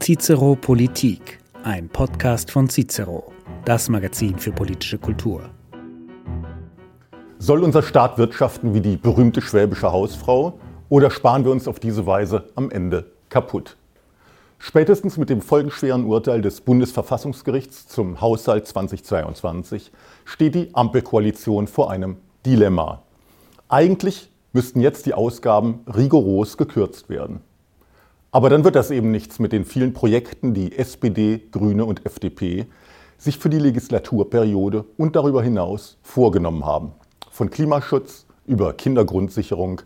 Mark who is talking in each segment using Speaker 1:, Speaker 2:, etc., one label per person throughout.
Speaker 1: Cicero Politik, ein Podcast von Cicero, das Magazin für politische Kultur.
Speaker 2: Soll unser Staat wirtschaften wie die berühmte schwäbische Hausfrau oder sparen wir uns auf diese Weise am Ende kaputt? Spätestens mit dem folgenschweren Urteil des Bundesverfassungsgerichts zum Haushalt 2022 steht die Ampelkoalition vor einem Dilemma. Eigentlich müssten jetzt die Ausgaben rigoros gekürzt werden. Aber dann wird das eben nichts mit den vielen Projekten, die SPD, Grüne und FDP sich für die Legislaturperiode und darüber hinaus vorgenommen haben. Von Klimaschutz über Kindergrundsicherung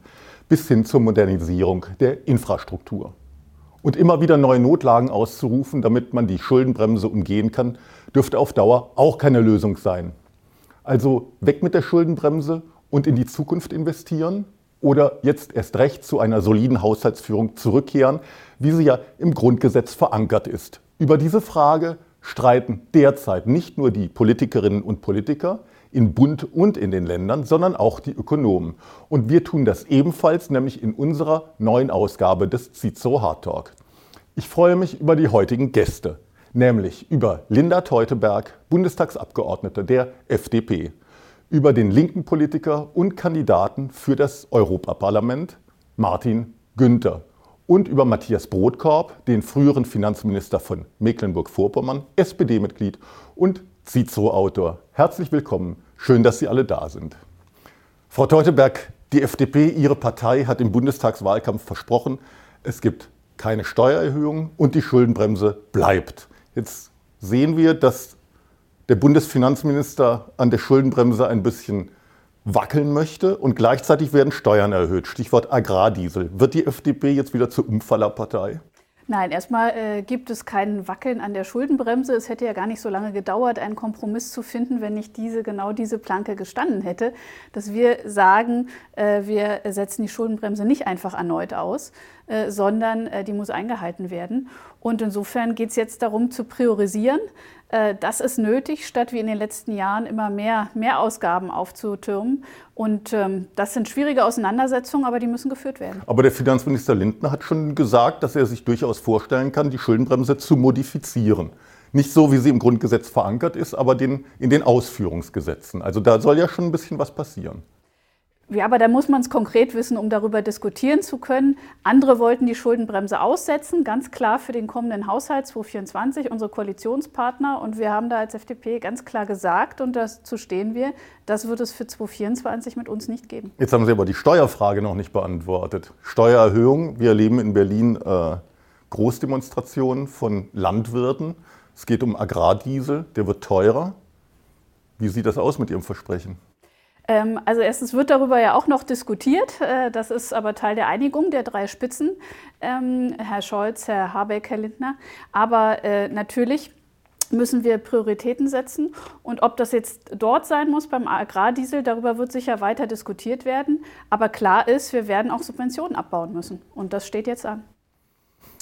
Speaker 2: bis hin zur Modernisierung der Infrastruktur. Und immer wieder neue Notlagen auszurufen, damit man die Schuldenbremse umgehen kann, dürfte auf Dauer auch keine Lösung sein. Also weg mit der Schuldenbremse und in die Zukunft investieren oder jetzt erst recht zu einer soliden Haushaltsführung zurückkehren, wie sie ja im Grundgesetz verankert ist. Über diese Frage streiten derzeit nicht nur die Politikerinnen und Politiker in Bund und in den Ländern, sondern auch die Ökonomen. Und wir tun das ebenfalls, nämlich in unserer neuen Ausgabe des Cicero Hard Talk. Ich freue mich über die heutigen Gäste, nämlich über Linda Teuteberg, Bundestagsabgeordnete der FDP über den linken Politiker und Kandidaten für das Europaparlament Martin Günther und über Matthias Brotkorb, den früheren Finanzminister von Mecklenburg-Vorpommern, SPD-Mitglied und Cicero-Autor. Herzlich willkommen, schön, dass Sie alle da sind. Frau Teuteberg, die FDP, Ihre Partei, hat im Bundestagswahlkampf versprochen, es gibt keine Steuererhöhung und die Schuldenbremse bleibt. Jetzt sehen wir, dass der Bundesfinanzminister an der Schuldenbremse ein bisschen wackeln möchte und gleichzeitig werden Steuern erhöht. Stichwort Agrardiesel. Wird die FDP jetzt wieder zur Umfallerpartei?
Speaker 3: Nein, erstmal äh, gibt es kein Wackeln an der Schuldenbremse. Es hätte ja gar nicht so lange gedauert, einen Kompromiss zu finden, wenn nicht diese, genau diese Planke gestanden hätte, dass wir sagen, äh, wir setzen die Schuldenbremse nicht einfach erneut aus, äh, sondern äh, die muss eingehalten werden. Und insofern geht es jetzt darum zu priorisieren. Äh, das ist nötig, statt wie in den letzten Jahren immer mehr, mehr Ausgaben aufzutürmen. Und ähm, das sind schwierige Auseinandersetzungen, aber die müssen geführt werden.
Speaker 2: Aber der Finanzminister Lindner hat schon gesagt, dass er sich durchaus vorstellen kann, die Schuldenbremse zu modifizieren. Nicht so, wie sie im Grundgesetz verankert ist, aber den, in den Ausführungsgesetzen. Also da soll ja schon ein bisschen was passieren.
Speaker 3: Ja, aber da muss man es konkret wissen, um darüber diskutieren zu können. Andere wollten die Schuldenbremse aussetzen, ganz klar für den kommenden Haushalt 2024, unsere Koalitionspartner. Und wir haben da als FDP ganz klar gesagt, und dazu stehen wir, das wird es für 2024 mit uns nicht geben.
Speaker 2: Jetzt haben Sie aber die Steuerfrage noch nicht beantwortet. Steuererhöhung, wir erleben in Berlin äh, Großdemonstrationen von Landwirten. Es geht um Agrardiesel, der wird teurer. Wie sieht das aus mit Ihrem Versprechen?
Speaker 3: Ähm, also erstens wird darüber ja auch noch diskutiert. Äh, das ist aber Teil der Einigung der drei Spitzen, ähm, Herr Scholz, Herr Habeck, Herr Lindner. Aber äh, natürlich müssen wir Prioritäten setzen. Und ob das jetzt dort sein muss beim Agrardiesel, darüber wird sicher weiter diskutiert werden. Aber klar ist, wir werden auch Subventionen abbauen müssen. Und das steht jetzt an.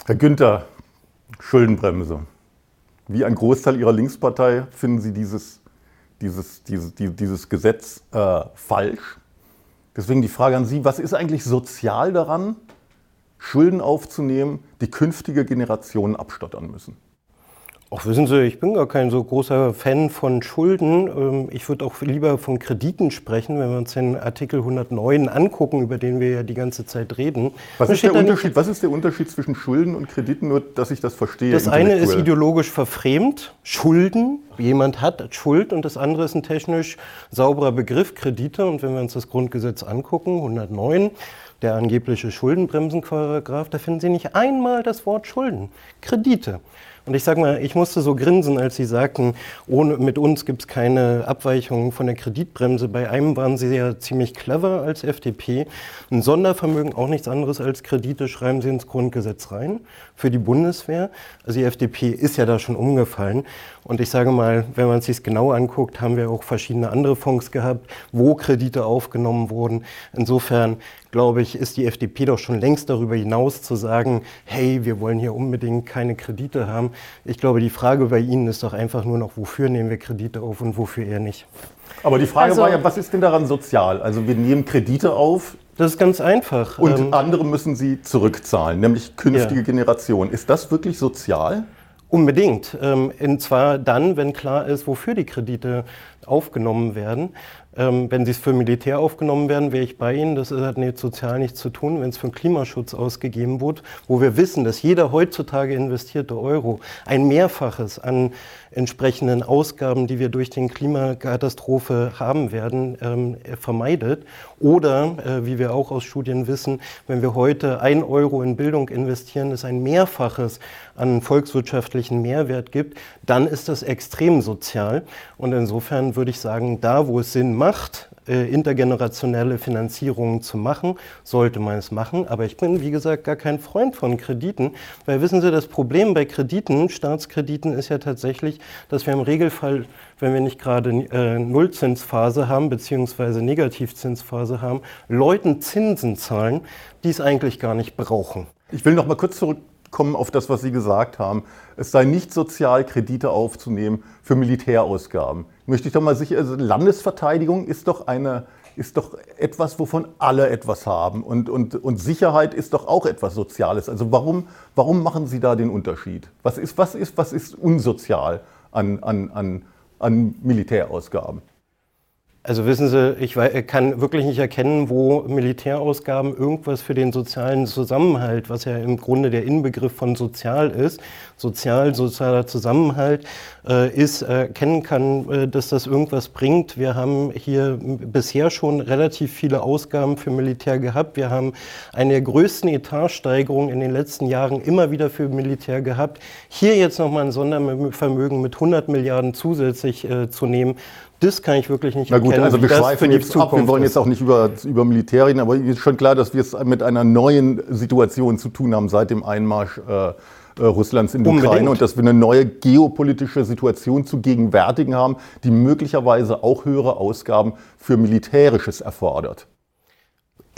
Speaker 2: Herr Günther, Schuldenbremse. Wie ein Großteil Ihrer Linkspartei finden Sie dieses dieses, dieses, dieses Gesetz äh, falsch. Deswegen die Frage an Sie, was ist eigentlich sozial daran, Schulden aufzunehmen, die künftige Generationen abstottern müssen?
Speaker 4: Ach, wissen Sie, ich bin gar kein so großer Fan von Schulden. Ähm, ich würde auch lieber von Krediten sprechen, wenn wir uns den Artikel 109 angucken, über den wir ja die ganze Zeit reden.
Speaker 2: Was ist, der Unterschied, was ist der Unterschied zwischen Schulden und Krediten, nur dass ich das verstehe?
Speaker 4: Das eine ist ideologisch verfremt, Schulden, jemand hat Schuld und das andere ist ein technisch sauberer Begriff, Kredite. Und wenn wir uns das Grundgesetz angucken, 109, der angebliche Schuldenbremsenparagraf, da finden Sie nicht einmal das Wort Schulden, Kredite. Und ich sage mal, ich musste so grinsen, als Sie sagten, ohne, mit uns gibt es keine Abweichungen von der Kreditbremse. Bei einem waren Sie ja ziemlich clever als FDP. Ein Sondervermögen, auch nichts anderes als Kredite, schreiben Sie ins Grundgesetz rein für die Bundeswehr. Also die FDP ist ja da schon umgefallen. Und ich sage mal, wenn man es sich genau anguckt, haben wir auch verschiedene andere Fonds gehabt, wo Kredite aufgenommen wurden. Insofern glaube ich, ist die FDP doch schon längst darüber hinaus zu sagen, hey, wir wollen hier unbedingt keine Kredite haben. Ich glaube, die Frage bei Ihnen ist doch einfach nur noch, wofür nehmen wir Kredite auf und wofür eher nicht.
Speaker 2: Aber die Frage also, war ja, was ist denn daran sozial? Also wir nehmen Kredite auf
Speaker 4: Das ist ganz einfach.
Speaker 2: Und ähm, andere müssen sie zurückzahlen, nämlich künftige
Speaker 4: ja.
Speaker 2: Generationen. Ist das wirklich sozial?
Speaker 4: Unbedingt. Ähm, und zwar dann, wenn klar ist, wofür die Kredite aufgenommen werden. Ähm, wenn sie für Militär aufgenommen werden, wäre ich bei Ihnen. Das hat nicht sozial nichts zu tun. Wenn es für Klimaschutz ausgegeben wird, wo wir wissen, dass jeder heutzutage investierte Euro ein Mehrfaches an entsprechenden Ausgaben, die wir durch den Klimakatastrophe haben werden, ähm, vermeidet. Oder, äh, wie wir auch aus Studien wissen, wenn wir heute ein Euro in Bildung investieren, es ein Mehrfaches an volkswirtschaftlichen Mehrwert gibt, dann ist das extrem sozial. Und insofern würde ich sagen, da, wo es Sinn macht, äh, intergenerationelle Finanzierungen zu machen, sollte man es machen. Aber ich bin, wie gesagt, gar kein Freund von Krediten, weil wissen Sie, das Problem bei Krediten, Staatskrediten, ist ja tatsächlich, dass wir im Regelfall, wenn wir nicht gerade äh, Nullzinsphase haben, beziehungsweise Negativzinsphase haben, Leuten Zinsen zahlen, die es eigentlich gar nicht brauchen.
Speaker 2: Ich will noch mal kurz zurück kommen auf das, was Sie gesagt haben. Es sei nicht sozial, Kredite aufzunehmen für Militärausgaben. Möchte ich doch mal sicher, also Landesverteidigung ist doch eine, ist doch etwas, wovon alle etwas haben. Und, und, und Sicherheit ist doch auch etwas Soziales. Also warum, warum machen Sie da den Unterschied? Was ist, was ist, was ist unsozial an, an, an, an Militärausgaben?
Speaker 4: Also wissen Sie, ich kann wirklich nicht erkennen, wo Militärausgaben irgendwas für den sozialen Zusammenhalt, was ja im Grunde der Inbegriff von sozial ist, sozial, sozialer Zusammenhalt äh, ist, erkennen kann, äh, dass das irgendwas bringt. Wir haben hier bisher schon relativ viele Ausgaben für Militär gehabt. Wir haben eine der größten Etatsteigerungen in den letzten Jahren immer wieder für Militär gehabt. Hier jetzt nochmal ein Sondervermögen mit 100 Milliarden zusätzlich äh, zu nehmen, das kann ich wirklich nicht
Speaker 2: Na gut, erkennen, also wir schweifen jetzt ab. Wir wollen jetzt auch nicht über, über Militär reden, aber ist schon klar, dass wir es mit einer neuen Situation zu tun haben seit dem Einmarsch äh, äh Russlands in die Unbedingt. Ukraine und dass wir eine neue geopolitische Situation zu gegenwärtigen haben, die möglicherweise auch höhere Ausgaben für Militärisches erfordert.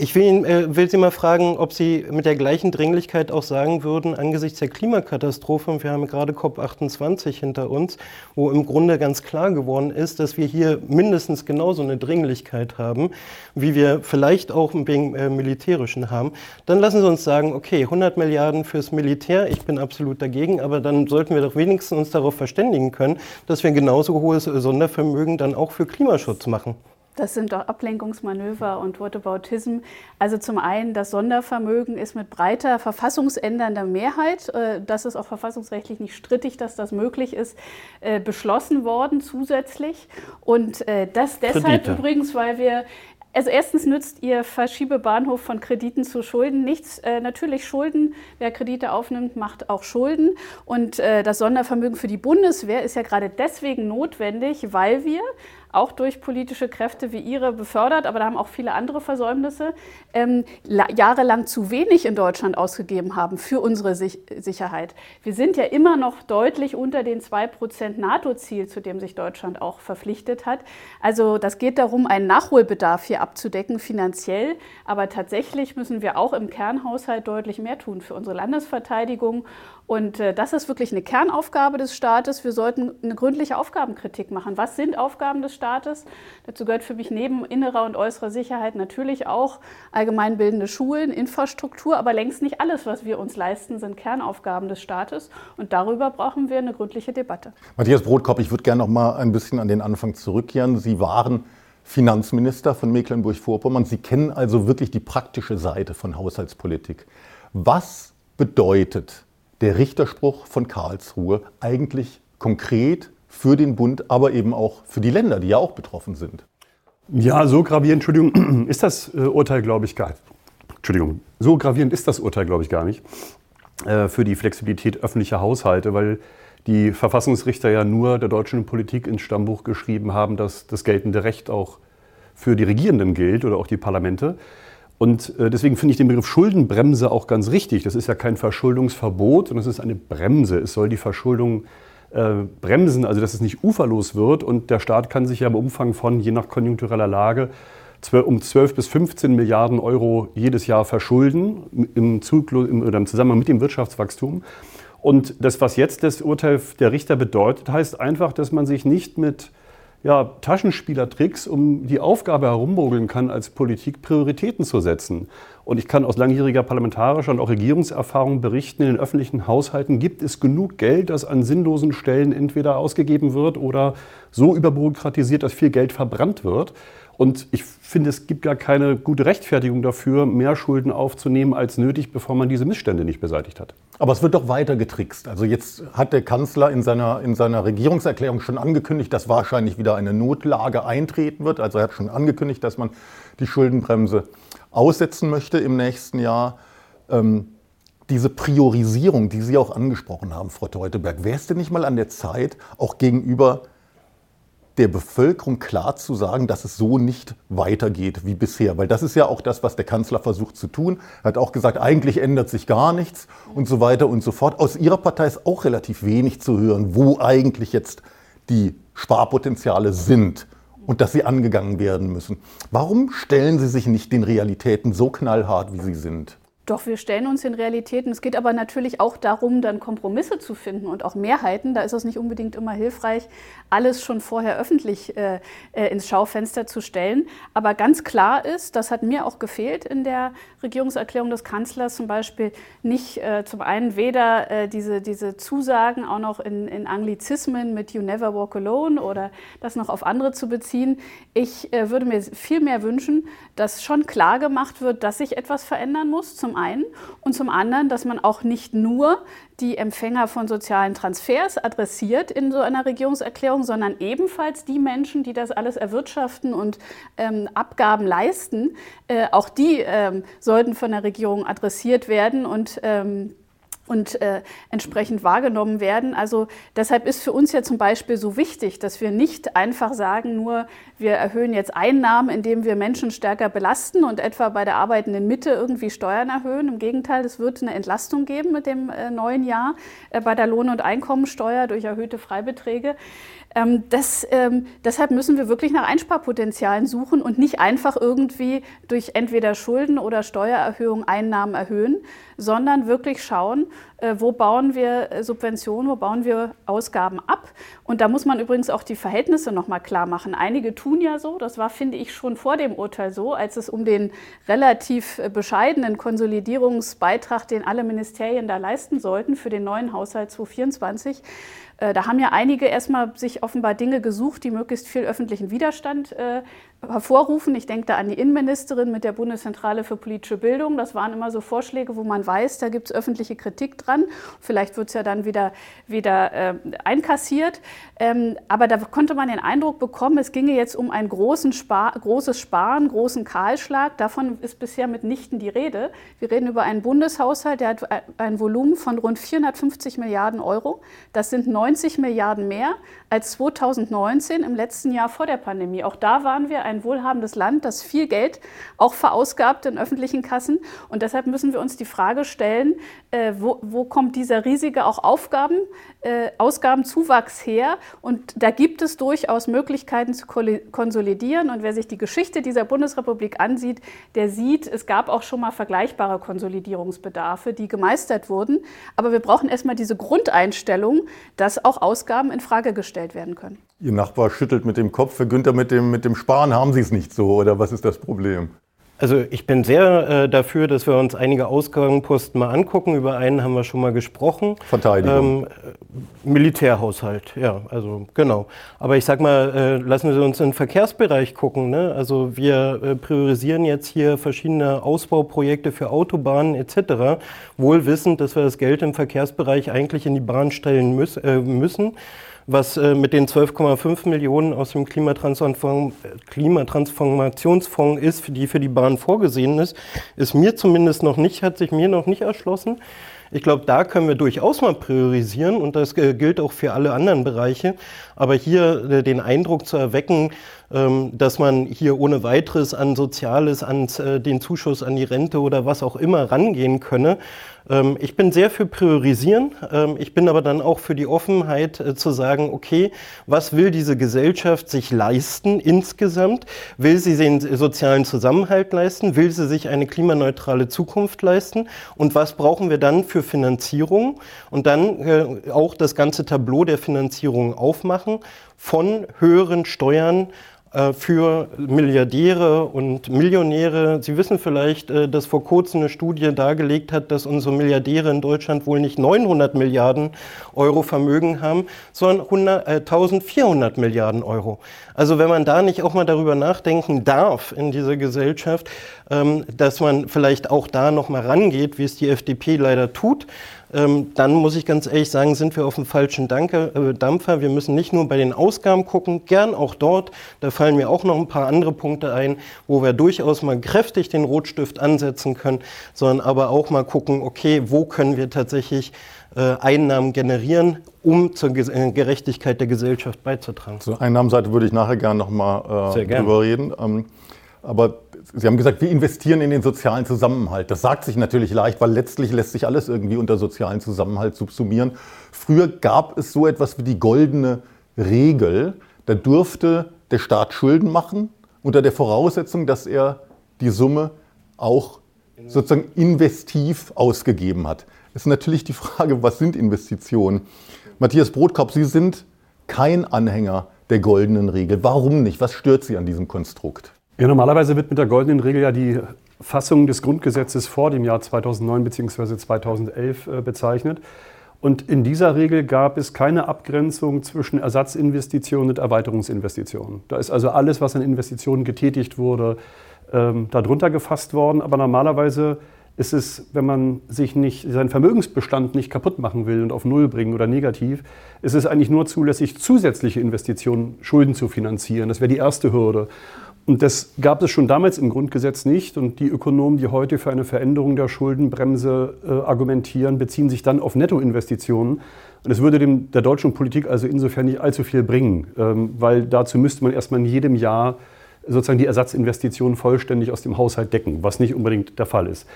Speaker 4: Ich will, äh, will, Sie mal fragen, ob Sie mit der gleichen Dringlichkeit auch sagen würden, angesichts der Klimakatastrophe, und wir haben gerade COP28 hinter uns, wo im Grunde ganz klar geworden ist, dass wir hier mindestens genauso eine Dringlichkeit haben, wie wir vielleicht auch wegen äh, Militärischen haben. Dann lassen Sie uns sagen, okay, 100 Milliarden fürs Militär, ich bin absolut dagegen, aber dann sollten wir doch wenigstens uns darauf verständigen können, dass wir genauso hohes Sondervermögen dann auch für Klimaschutz machen.
Speaker 3: Das sind doch Ablenkungsmanöver und Whataboutism. Also zum einen, das Sondervermögen ist mit breiter verfassungsändernder Mehrheit, äh, das ist auch verfassungsrechtlich nicht strittig, dass das möglich ist, äh, beschlossen worden zusätzlich. Und äh, das deshalb Kredite. übrigens, weil wir also erstens nützt Ihr Verschiebebahnhof von Krediten zu Schulden nichts. Äh, natürlich Schulden, wer Kredite aufnimmt, macht auch Schulden. Und äh, das Sondervermögen für die Bundeswehr ist ja gerade deswegen notwendig, weil wir auch durch politische Kräfte wie Ihre befördert, aber da haben auch viele andere Versäumnisse, ähm, jahrelang zu wenig in Deutschland ausgegeben haben für unsere Sich Sicherheit. Wir sind ja immer noch deutlich unter den 2% NATO-Ziel, zu dem sich Deutschland auch verpflichtet hat. Also das geht darum, einen Nachholbedarf hier abzudecken, finanziell, aber tatsächlich müssen wir auch im Kernhaushalt deutlich mehr tun für unsere Landesverteidigung und äh, das ist wirklich eine Kernaufgabe des Staates. Wir sollten eine gründliche Aufgabenkritik machen. Was sind Aufgaben des Staates? Dazu gehört für mich neben innerer und äußerer Sicherheit natürlich auch allgemeinbildende Schulen, Infrastruktur, aber längst nicht alles, was wir uns leisten, sind Kernaufgaben des Staates. Und darüber brauchen wir eine gründliche Debatte.
Speaker 2: Matthias Brotkopf, ich würde gerne noch mal ein bisschen an den Anfang zurückkehren. Sie waren Finanzminister von Mecklenburg-Vorpommern. Sie kennen also wirklich die praktische Seite von Haushaltspolitik. Was bedeutet der Richterspruch von Karlsruhe eigentlich konkret für den Bund, aber eben auch für die Länder, die ja auch betroffen sind?
Speaker 5: Ja, so gravierend, Entschuldigung, ist das äh, Urteil, glaube ich, gar nicht. Entschuldigung, so gravierend ist das Urteil, glaube ich, gar nicht äh, für die Flexibilität öffentlicher Haushalte, weil die Verfassungsrichter ja nur der deutschen Politik ins Stammbuch geschrieben haben, dass das geltende Recht auch für die Regierenden gilt oder auch die Parlamente. Und äh, deswegen finde ich den Begriff Schuldenbremse auch ganz richtig. Das ist ja kein Verschuldungsverbot, sondern es ist eine Bremse. Es soll die Verschuldung äh, bremsen, also dass es nicht uferlos wird. Und der Staat kann sich ja im Umfang von, je nach konjunktureller Lage, um 12 bis 15 Milliarden Euro jedes Jahr verschulden im, Zyklus, im, oder im Zusammenhang mit dem Wirtschaftswachstum. Und das, was jetzt das Urteil der Richter bedeutet, heißt einfach, dass man sich nicht mit ja, Taschenspielertricks um die Aufgabe herummogeln kann, als Politik Prioritäten zu setzen. Und ich kann aus langjähriger parlamentarischer und auch Regierungserfahrung berichten, in den öffentlichen Haushalten gibt es genug Geld, das an sinnlosen Stellen entweder ausgegeben wird oder so überbürokratisiert, dass viel Geld verbrannt wird. Und ich finde, es gibt gar keine gute Rechtfertigung dafür, mehr Schulden aufzunehmen als nötig, bevor man diese Missstände nicht beseitigt hat.
Speaker 2: Aber es wird doch weiter getrickst. Also jetzt hat der Kanzler in seiner, in seiner Regierungserklärung schon angekündigt, dass wahrscheinlich wieder eine Notlage eintreten wird. Also er hat schon angekündigt, dass man die Schuldenbremse aussetzen möchte im nächsten Jahr. Ähm, diese Priorisierung, die Sie auch angesprochen haben, Frau Teuteberg, wäre es denn nicht mal an der Zeit, auch gegenüber der Bevölkerung klar zu sagen, dass es so nicht weitergeht wie bisher. Weil das ist ja auch das, was der Kanzler versucht zu tun. Er hat auch gesagt, eigentlich ändert sich gar nichts und so weiter und so fort. Aus Ihrer Partei ist auch relativ wenig zu hören, wo eigentlich jetzt die Sparpotenziale sind und dass sie angegangen werden müssen. Warum stellen Sie sich nicht den Realitäten so knallhart, wie sie sind?
Speaker 3: Doch, wir stellen uns in Realitäten. Es geht aber natürlich auch darum, dann Kompromisse zu finden und auch Mehrheiten. Da ist es nicht unbedingt immer hilfreich, alles schon vorher öffentlich äh, äh, ins Schaufenster zu stellen. Aber ganz klar ist, das hat mir auch gefehlt in der Regierungserklärung des Kanzlers zum Beispiel, nicht äh, zum einen weder äh, diese, diese Zusagen auch noch in, in, Anglizismen mit You Never Walk Alone oder das noch auf andere zu beziehen. Ich äh, würde mir viel mehr wünschen, dass schon klar gemacht wird, dass sich etwas verändern muss. Zum einen und zum anderen, dass man auch nicht nur die Empfänger von sozialen Transfers adressiert in so einer Regierungserklärung, sondern ebenfalls die Menschen, die das alles erwirtschaften und ähm, Abgaben leisten. Äh, auch die ähm, sollten von der Regierung adressiert werden und ähm, und äh, entsprechend wahrgenommen werden. Also deshalb ist für uns ja zum Beispiel so wichtig, dass wir nicht einfach sagen, nur wir erhöhen jetzt Einnahmen, indem wir Menschen stärker belasten und etwa bei der arbeitenden Mitte irgendwie Steuern erhöhen. Im Gegenteil, es wird eine Entlastung geben mit dem äh, neuen Jahr äh, bei der Lohn- und Einkommensteuer durch erhöhte Freibeträge. Ähm, das, ähm, deshalb müssen wir wirklich nach Einsparpotenzialen suchen und nicht einfach irgendwie durch entweder Schulden oder Steuererhöhung Einnahmen erhöhen, sondern wirklich schauen, wo bauen wir äh, Subventionen, wo bauen wir Ausgaben ab. Und da muss man übrigens auch die Verhältnisse nochmal klar machen. Einige tun ja so, das war, finde ich, schon vor dem Urteil so, als es um den relativ äh, bescheidenen Konsolidierungsbeitrag, den alle Ministerien da leisten sollten für den neuen Haushalt 2024, äh, da haben ja einige erstmal sich offenbar Dinge gesucht, die möglichst viel öffentlichen Widerstand äh, hervorrufen. Ich denke da an die Innenministerin mit der Bundeszentrale für politische Bildung. Das waren immer so Vorschläge, wo man weiß, da gibt es öffentliche Kritik dran. Vielleicht wird es ja dann wieder, wieder äh, einkassiert. Ähm, aber da konnte man den Eindruck bekommen, es ginge jetzt um ein Spar großes Sparen, großen Kahlschlag. Davon ist bisher mitnichten die Rede. Wir reden über einen Bundeshaushalt, der hat ein Volumen von rund 450 Milliarden Euro. Das sind 90 Milliarden mehr als 2019 im letzten Jahr vor der Pandemie. Auch da waren wir ein wohlhabendes Land, das viel Geld auch verausgabt in öffentlichen Kassen. Und deshalb müssen wir uns die Frage stellen, äh, wo, wo, kommt dieser riesige auch Aufgaben, äh, Ausgabenzuwachs her? Und da gibt es durchaus Möglichkeiten zu konsolidieren. Und wer sich die Geschichte dieser Bundesrepublik ansieht, der sieht, es gab auch schon mal vergleichbare Konsolidierungsbedarfe, die gemeistert wurden. Aber wir brauchen erstmal diese Grundeinstellung, dass auch Ausgaben in Frage gestellt werden können.
Speaker 2: Ihr Nachbar schüttelt mit dem Kopf. Herr Günther, mit dem, mit dem Sparen haben Sie es nicht so, oder was ist das Problem?
Speaker 4: Also ich bin sehr äh, dafür, dass wir uns einige Ausgabenposten mal angucken. Über einen haben wir schon mal gesprochen.
Speaker 2: Verteidigung. Ähm,
Speaker 4: Militärhaushalt, ja, also genau. Aber ich sag mal, äh, lassen Sie uns in den Verkehrsbereich gucken. Ne? Also wir äh, priorisieren jetzt hier verschiedene Ausbauprojekte für Autobahnen etc. Wohl wissend, dass wir das Geld im Verkehrsbereich eigentlich in die Bahn stellen müß, äh, müssen was äh, mit den 12,5 Millionen aus dem Klimatransform Klimatransformationsfonds ist, die für die Bahn vorgesehen ist, ist mir zumindest noch nicht, hat sich mir noch nicht erschlossen. Ich glaube, da können wir durchaus mal priorisieren und das äh, gilt auch für alle anderen Bereiche. Aber hier äh, den Eindruck zu erwecken, ähm, dass man hier ohne weiteres an Soziales, an äh, den Zuschuss an die Rente oder was auch immer rangehen könne, Ähm, ich bin sehr für Priorisieren. Ähm, ich bin aber dann auch für die Offenheit äh, zu sagen, okay, was will diese Gesellschaft sich leisten insgesamt? Will sie den sozialen Zusammenhalt leisten? Will sie sich eine klimaneutrale Zukunft leisten? Und was brauchen wir dann für Finanzierung? Und dann auch das ganze Tableau der Finanzierung aufmachen von höheren Steuern äh, für Milliardäre und Millionäre. Sie wissen vielleicht, äh, dass vor kurzem eine Studie dargelegt hat, dass unsere Milliardäre in Deutschland wohl nicht 900 Milliarden Euro Vermögen haben, sondern 100, äh, 1400 Milliarden Euro. Also wenn man da nicht auch mal darüber nachdenken darf in dieser Gesellschaft, ähm, dass man vielleicht auch da noch mal rangeht, wie es die FDP leider tut, ähm, dann muss ich ganz ehrlich sagen, sind wir auf dem falschen Danke, äh, Dampfer. Wir müssen nicht nur bei den Ausgaben gucken, gern auch dort. Da fallen mir auch noch ein paar andere Punkte ein, wo wir durchaus mal kräftig den Rotstift ansetzen können, sondern aber auch mal gucken, okay, wo können wir tatsächlich äh, Einnahmen generieren, um zur äh, Gerechtigkeit der Gesellschaft beizutragen.
Speaker 2: Zur Einnahmenseite würde ich nachher gerne noch mal äh, drüber reden. Ähm, aber Sie haben gesagt, wir investieren in den sozialen Zusammenhalt. Das sagt sich natürlich leicht, weil letztlich lässt sich alles irgendwie unter sozialen Zusammenhalt subsumieren. Früher gab es so etwas wie die goldene Regel. Da durfte der Staat Schulden machen unter der Voraussetzung, dass er die Summe auch sozusagen investiv ausgegeben hat. Es ist natürlich die Frage, was sind Investitionen? Matthias Brotkorb, Sie sind kein Anhänger der goldenen Regel. Warum nicht? Was stört Sie an diesem Konstrukt?
Speaker 5: Ja, normalerweise wird mit der goldenen Regel ja die Fassung des Grundgesetzes vor dem Jahr 2009 bzw. 2011 äh, bezeichnet. Und in dieser Regel gab es keine Abgrenzung zwischen Ersatzinvestitionen und Erweiterungsinvestitionen. Da ist also alles, was an Investitionen getätigt wurde, ähm, darunter gefasst worden. Aber normalerweise ist es, wenn man sich nicht, seinen Vermögensbestand nicht kaputt machen will und auf Null bringen oder negativ, ist es eigentlich nur zulässig, zusätzliche Investitionen, Schulden zu finanzieren. Das wäre die erste Hürde. Und das gab es schon damals im Grundgesetz nicht. Und die Ökonomen, die heute für eine Veränderung der Schuldenbremse äh, argumentieren, beziehen sich dann auf Nettoinvestitionen. Und es würde dem, der deutschen Politik also insofern nicht allzu viel bringen, ähm, weil dazu müsste man erstmal in jedem Jahr sozusagen die Ersatzinvestitionen vollständig aus dem Haushalt decken, was nicht unbedingt der Fall ist.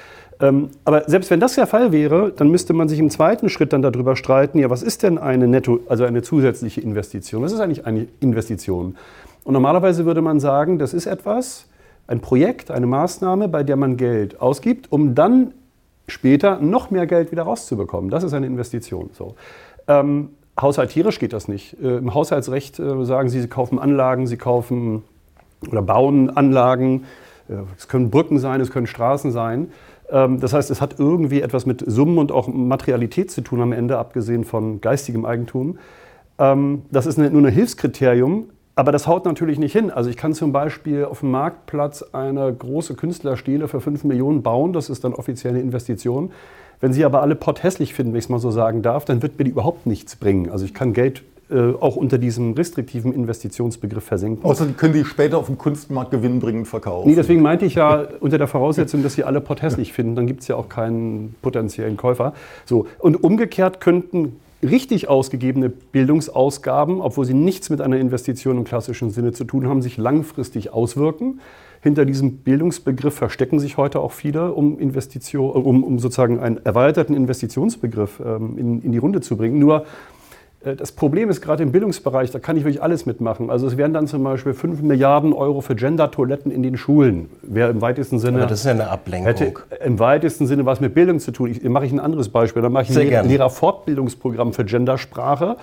Speaker 5: Ähm, aber selbst wenn das der Fall wäre, dann müsste man sich im zweiten Schritt dann darüber streiten, ja, was ist denn eine Netto, also eine zusätzliche Investition? Was ist eigentlich eine Investition? Und normalerweise würde man sagen, das ist etwas, ein Projekt, eine Maßnahme, bei der man Geld ausgibt, um dann später noch mehr Geld wieder rauszubekommen. Das ist eine Investition. So. Ähm, haushalterisch geht das nicht. Äh, Im Haushaltsrecht äh, sagen Sie, Sie kaufen Anlagen, Sie kaufen oder bauen Anlagen. Äh, es können Brücken sein, es können Straßen sein. Ähm, das heißt, es hat irgendwie etwas mit Summen und auch Materialität zu tun am Ende, abgesehen von geistigem Eigentum. Ähm, das ist nur ein Hilfskriterium, aber das haut natürlich nicht hin. Also ich kann zum Beispiel auf dem Marktplatz eine große Künstlerstele für 5 Millionen bauen, das ist dann offizielle Investition. Wenn Sie aber alle potthässlich finden, wenn ich es mal so sagen darf, dann wird mir die überhaupt nichts bringen. Also ich kann Geld äh, auch unter diesem restriktiven Investitionsbegriff versenken.
Speaker 2: Außerdem können Sie später auf dem Kunstmarkt gewinnbringend verkaufen.
Speaker 5: Nee, deswegen meinte ich ja unter der Voraussetzung, dass Sie alle potthässlich finden, dann gibt es ja auch keinen potenziellen Käufer. So. Und umgekehrt könnten richtig ausgegebene Bildungsausgaben, obwohl sie nichts mit einer Investition im klassischen Sinne zu tun haben, sich langfristig auswirken. Hinter diesem Bildungsbegriff verstecken sich heute auch viele, um, Investition, um, um sozusagen einen erweiterten Investitionsbegriff ähm, in, in die Runde zu bringen. Nur äh, das Problem ist gerade im Bildungsbereich, da kann ich wirklich alles mitmachen. Also es wären dann zum Beispiel 5 Milliarden Euro für Gender-Toiletten in den Schulen. Wäre im weitesten Sinne.
Speaker 4: Aber das ist ja eine Ablenkung. Hätte
Speaker 5: im weitesten Sinne was mit Bildung zu tun. Ich, mache ich ein anderes Beispiel. Dann mache ich Sehr ein Lehrerfortbildungsprogramm für Gendersprache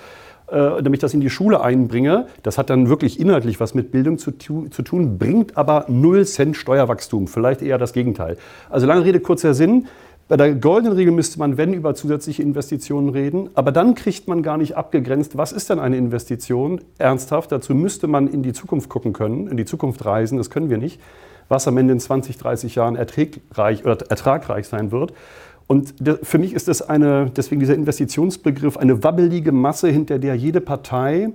Speaker 5: äh, damit ich das in die Schule einbringe. Das hat dann wirklich inhaltlich was mit Bildung zu, zu, tun, bringt aber 0 Cent Steuerwachstum. Vielleicht eher das Gegenteil. Also lange Rede, kurzer Sinn. Bei der goldenen Regel müsste man, wenn, über zusätzliche Investitionen reden. Aber dann kriegt man gar nicht abgegrenzt, was ist denn eine Investition? Ernsthaft, dazu müsste man in die Zukunft gucken können, in die Zukunft reisen. Das können wir nicht. Was am Ende in 20, 30 Jahren ertragreich, oder ertragreich sein wird. Und für mich ist das eine, deswegen dieser Investitionsbegriff, eine wabbelige Masse, hinter der jede Partei,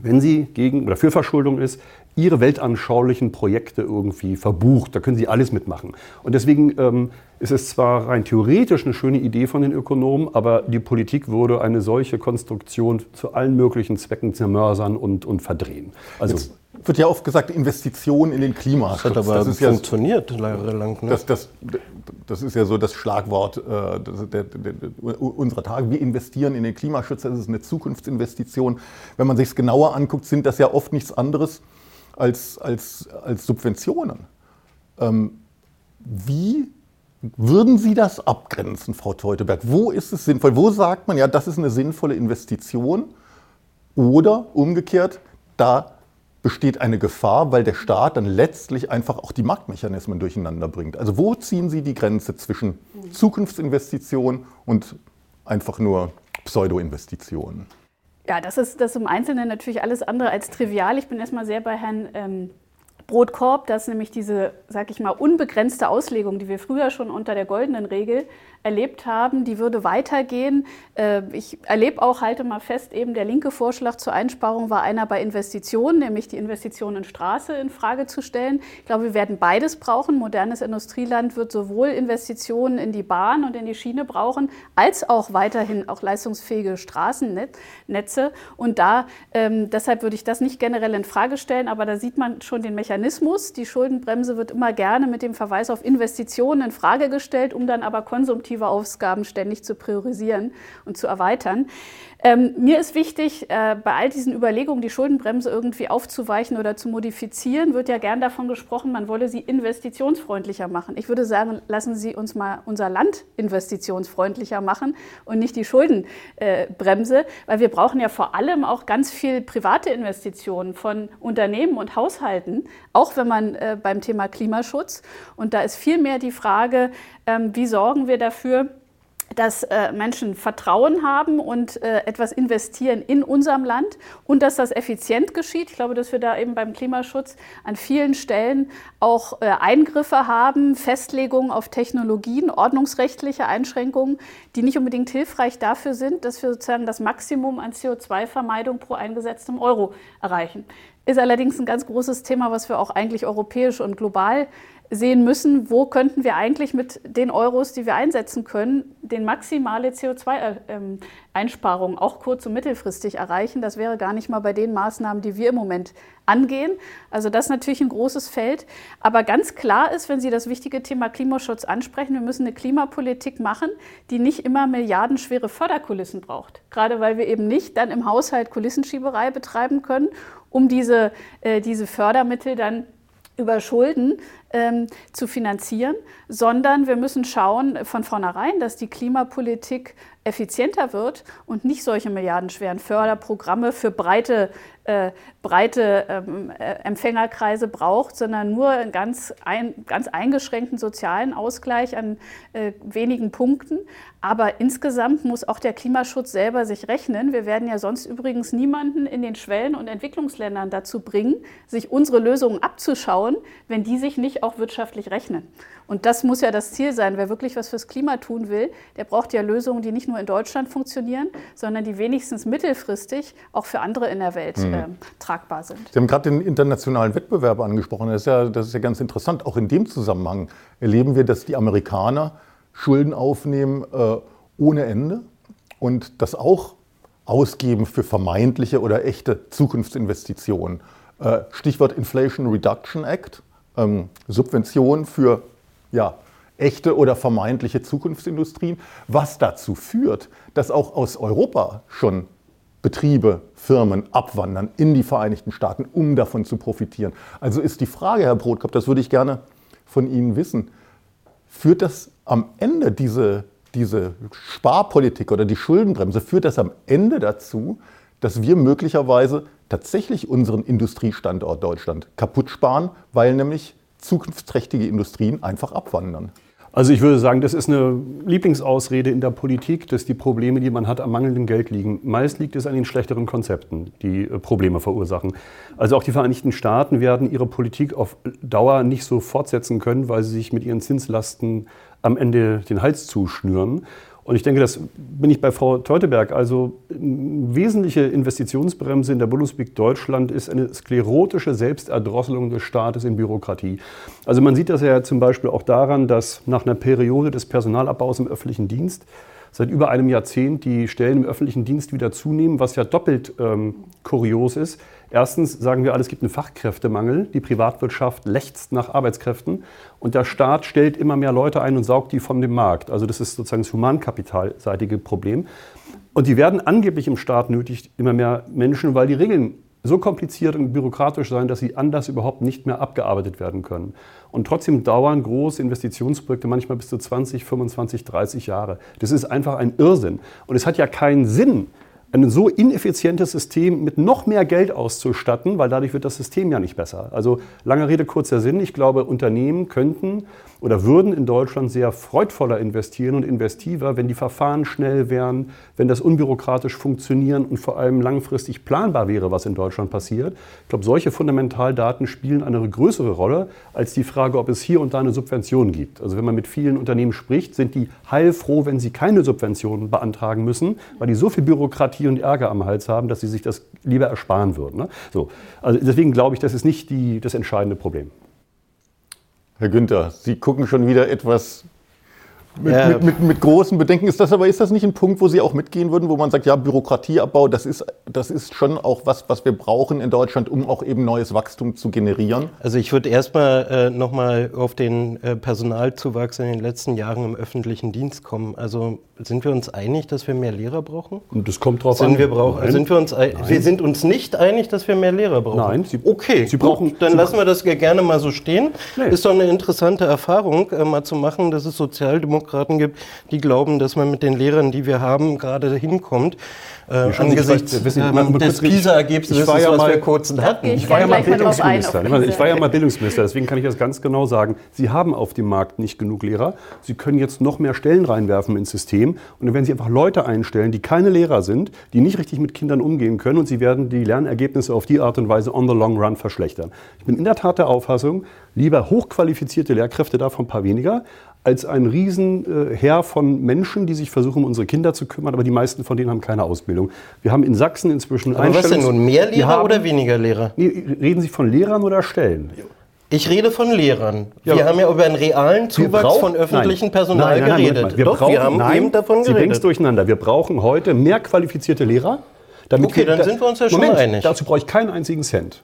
Speaker 5: wenn sie gegen oder für Verschuldung ist, ihre weltanschaulichen Projekte irgendwie verbucht. Da können sie alles mitmachen. Und deswegen ähm, ist es zwar rein theoretisch eine schöne Idee von den Ökonomen, aber die Politik würde eine solche Konstruktion zu allen möglichen Zwecken zermörsern und, und verdrehen.
Speaker 2: Also Jetzt wird ja oft gesagt, Investitionen in den Klimaschutz.
Speaker 4: Das hat aber
Speaker 2: das ist
Speaker 4: funktioniert jahrelang.
Speaker 2: Ne? Das, das, das ist ja so das Schlagwort äh, der, der, der, unserer Tage. Wir investieren in den Klimaschutz, das ist eine Zukunftsinvestition. Wenn man sich es genauer anguckt, sind das ja oft nichts anderes als, als, als Subventionen. Ähm, wie würden Sie das abgrenzen, Frau Teuteberg? Wo ist es sinnvoll? Wo sagt man, ja, das ist eine sinnvolle Investition? Oder umgekehrt, da besteht eine Gefahr, weil der Staat dann letztlich einfach auch die Marktmechanismen durcheinander bringt. Also wo ziehen Sie die Grenze zwischen Zukunftsinvestitionen und einfach nur Pseudo-Investitionen?
Speaker 3: Ja, das ist das im Einzelnen natürlich alles andere als trivial. Ich bin erstmal sehr bei Herrn ähm, Brotkorb, dass nämlich diese, sag ich mal, unbegrenzte Auslegung, die wir früher schon unter der goldenen Regel erlebt haben, die würde weitergehen. Äh, ich erlebe auch, halte mal fest, eben der linke Vorschlag zur Einsparung war einer bei Investitionen, nämlich die Investitionen in Straße in Frage zu stellen. Ich glaube, wir werden beides brauchen. Modernes Industrieland wird sowohl Investitionen in die Bahn und in die Schiene brauchen, als auch weiterhin auch leistungsfähige Straßennetze. Und da, ähm, deshalb würde ich das nicht generell in Frage stellen, aber da sieht man schon den Mechanismus. Die Schuldenbremse wird immer gerne mit dem Verweis auf Investitionen in Frage gestellt, um dann aber konsumtiv produktive Ausgaben ständig zu priorisieren und zu erweitern. Ähm, mir ist wichtig, äh, bei all diesen Überlegungen, die Schuldenbremse irgendwie aufzuweichen oder zu modifizieren, wird ja gern davon gesprochen, man wolle sie investitionsfreundlicher machen. Ich würde sagen, lassen Sie uns mal unser Land investitionsfreundlicher machen und nicht die Schuldenbremse, äh, weil wir brauchen ja vor allem auch ganz viel private Investitionen von Unternehmen und Haushalten, auch wenn man äh, beim Thema Klimaschutz. Und da ist vielmehr die Frage, ähm, wie sorgen wir dafür, dass äh, Menschen Vertrauen haben und äh, etwas investieren in unserem Land und dass das effizient geschieht. Ich glaube, dass wir da eben beim Klimaschutz an vielen Stellen auch äh, Eingriffe haben, Festlegungen auf Technologien, ordnungsrechtliche Einschränkungen, die nicht unbedingt hilfreich dafür sind, dass wir sozusagen das Maximum an CO2-Vermeidung pro eingesetztem Euro erreichen. Ist allerdings ein ganz großes Thema, was wir auch eigentlich europäisch und global sehen müssen, wo könnten wir eigentlich mit den Euros, die wir einsetzen können, den maximale CO2-Einsparung ähm, auch kurz- und mittelfristig erreichen. Das wäre gar nicht mal bei den Maßnahmen, die wir im Moment angehen. Also das ist natürlich ein großes Feld. Aber ganz klar ist, wenn Sie das wichtige Thema Klimaschutz ansprechen, wir müssen eine Klimapolitik machen, die nicht immer milliardenschwere Förderkulissen braucht. Gerade weil wir eben nicht dann im Haushalt Kulissenschieberei betreiben können, um diese, äh, diese Fördermittel dann über Schulden ähm, zu finanzieren, sondern wir müssen schauen von vornherein, dass die Klimapolitik effizienter wird und nicht solche milliardenschweren Förderprogramme für breite, äh, breite ähm, äh, Empfängerkreise braucht, sondern nur einen ganz, ein, ganz eingeschränkten sozialen Ausgleich an äh, wenigen Punkten. Aber insgesamt muss auch der Klimaschutz selber sich rechnen. Wir werden ja sonst übrigens niemanden in den Schwellen- und Entwicklungsländern dazu bringen, sich unsere Lösungen abzuschauen, wenn die sich nicht auch wirtschaftlich rechnen. Und das muss ja das Ziel sein. Wer wirklich was fürs Klima tun will, der braucht ja Lösungen, die nicht nur in Deutschland funktionieren, sondern die wenigstens mittelfristig auch für andere in der Welt mhm. äh, tragbar sind.
Speaker 2: Sie haben gerade den internationalen Wettbewerb angesprochen. Das ist, ja, das ist ja ganz interessant. Auch in dem Zusammenhang erleben wir, dass die Amerikaner Schulden aufnehmen äh, ohne Ende und das auch ausgeben für vermeintliche oder echte Zukunftsinvestitionen. Äh, Stichwort Inflation Reduction Act, ähm, Subventionen für ja, echte oder vermeintliche Zukunftsindustrien, was dazu führt, dass auch aus Europa schon Betriebe, Firmen abwandern in die Vereinigten Staaten, um davon zu profitieren. Also ist die Frage, Herr Brotkopf, das würde ich gerne von Ihnen wissen, führt das am Ende diese, diese Sparpolitik oder die Schuldenbremse, führt das am Ende dazu, dass wir möglicherweise tatsächlich unseren Industriestandort Deutschland kaputt sparen, weil nämlich zukunftsträchtige Industrien einfach abwandern.
Speaker 5: Also ich würde sagen, das ist eine Lieblingsausrede in der Politik, dass die Probleme, die man hat, am mangelnden Geld liegen. Meist liegt es an den schlechteren Konzepten, die äh, Probleme verursachen. Also auch die Vereinigten Staaten werden ihre Politik auf Dauer nicht so fortsetzen können, weil sie sich mit ihren Zinslasten am Ende den Hals zuschnüren. Und ich denke, das bin ich bei Frau Teuteberg. Also eine wesentliche Investitionsbremse in der Bundesrepublik Deutschland ist eine sklerotische Selbsterdrosselung des Staates in Bürokratie. Also man sieht das ja zum Beispiel auch daran, dass nach einer Periode des Personalabbaus im öffentlichen Dienst seit über einem Jahrzehnt die Stellen im öffentlichen Dienst wieder zunehmen, was ja doppelt ähm, kurios ist. Erstens sagen wir alle, es gibt einen Fachkräftemangel. Die Privatwirtschaft lechzt nach Arbeitskräften und der Staat stellt immer mehr Leute ein und saugt die von dem Markt. Also das ist sozusagen das humankapitalseitige Problem. Und die werden angeblich im Staat nötig, immer mehr Menschen, weil die Regeln so kompliziert und bürokratisch sein, dass sie anders überhaupt nicht mehr abgearbeitet werden können. Und trotzdem dauern große Investitionsprojekte manchmal bis zu 20, 25, 30 Jahre. Das ist einfach ein Irrsinn. Und es hat ja keinen Sinn, ein so ineffizientes System mit noch mehr Geld auszustatten, weil dadurch wird das System ja nicht besser. Also lange Rede, kurzer Sinn. Ich glaube, Unternehmen könnten oder würden in Deutschland sehr freudvoller investieren und investiver, wenn die Verfahren schnell wären, wenn das unbürokratisch funktionieren und vor allem langfristig planbar wäre, was in Deutschland passiert. Ich glaube, solche Fundamentaldaten spielen eine größere Rolle als die Frage, ob es hier und da eine Subvention gibt. Also wenn man mit vielen Unternehmen spricht, sind die heilfroh, wenn sie keine Subventionen beantragen müssen, weil die so viel Bürokratie und Ärger am Hals haben, dass sie sich das lieber ersparen würden. Ne? So. Also deswegen glaube ich, das ist nicht die, das entscheidende Problem.
Speaker 2: Herr Günther, Sie gucken schon wieder etwas mit,
Speaker 4: Ja.
Speaker 2: mit, mit, mit großen Bedenken. Ist das aber ist das nicht ein Punkt, wo Sie auch mitgehen würden, wo man sagt, ja, Bürokratieabbau, das ist, das ist schon auch was, was wir brauchen in Deutschland, um auch eben neues Wachstum zu generieren?
Speaker 4: Also ich würde erstmal äh, nochmal auf den äh, Personalzuwachs in den letzten Jahren im öffentlichen Dienst kommen. Also sind wir uns einig, dass wir mehr Lehrer brauchen?
Speaker 5: Und das kommt drauf an.
Speaker 4: Sind wir, brauchen,
Speaker 5: Nein.
Speaker 4: sind wir, uns, ei- wir sind uns nicht einig, dass wir mehr Lehrer brauchen.
Speaker 5: Nein, Sie-
Speaker 4: okay,
Speaker 5: Sie
Speaker 4: gut,
Speaker 5: brauchen-
Speaker 4: dann
Speaker 5: Sie
Speaker 4: lassen wir das gerne mal so stehen.
Speaker 5: Nee.
Speaker 4: Ist doch eine interessante Erfahrung, äh, mal zu machen, dass es Sozialdemokraten gibt, die glauben, dass man mit den Lehrern, die wir haben, gerade hinkommt. Äh, angesichts
Speaker 5: vielleicht- wissen
Speaker 4: ähm,
Speaker 5: mal
Speaker 4: des PISA-Ergebnisses,
Speaker 5: Ich war ja
Speaker 4: was
Speaker 5: mal-
Speaker 4: wir kurz hatten.
Speaker 3: ich
Speaker 5: Ich war ja mal
Speaker 3: ein,
Speaker 5: Bildungsminister.
Speaker 3: auf
Speaker 5: Ich war ja mal Bildungsminister, deswegen kann ich das ganz genau sagen. Sie haben auf dem Markt nicht genug Lehrer. Sie können jetzt noch mehr Stellen reinwerfen ins System. Und dann werden Sie einfach Leute einstellen, die keine Lehrer sind, die nicht richtig mit Kindern umgehen können. Und Sie werden die Lernergebnisse auf die Art und Weise on the long run verschlechtern. Ich bin in der Tat der Auffassung, lieber hochqualifizierte Lehrkräfte, davon ein paar weniger, als ein Riesenheer von Menschen, die sich versuchen, um unsere Kinder zu kümmern, aber die meisten von denen haben keine Ausbildung. Wir haben in Sachsen inzwischen
Speaker 4: Aber was denn
Speaker 5: Einstellungs-
Speaker 4: nun, mehr
Speaker 5: Wir
Speaker 4: Lehrer
Speaker 5: haben-
Speaker 4: oder weniger Lehrer?
Speaker 5: Nee, reden Sie von Lehrern oder Stellen?
Speaker 4: Ich rede von Lehrern.
Speaker 5: Ja,
Speaker 4: wir haben ja über einen realen Zuwachs
Speaker 5: brauchen-
Speaker 4: von öffentlichem. Personal
Speaker 5: Nein, nein, nein,
Speaker 4: geredet.
Speaker 5: Wir
Speaker 4: Doch,
Speaker 5: brauchen,
Speaker 4: wir haben
Speaker 5: nein,
Speaker 4: eben davon
Speaker 5: Sie bringen es
Speaker 4: geredet.
Speaker 5: durcheinander. Wir brauchen heute mehr qualifizierte Lehrer. Damit
Speaker 4: Okay, dann sind wir uns ja schon
Speaker 5: Moment,
Speaker 4: einig.
Speaker 5: Dazu brauche ich keinen einzigen Cent.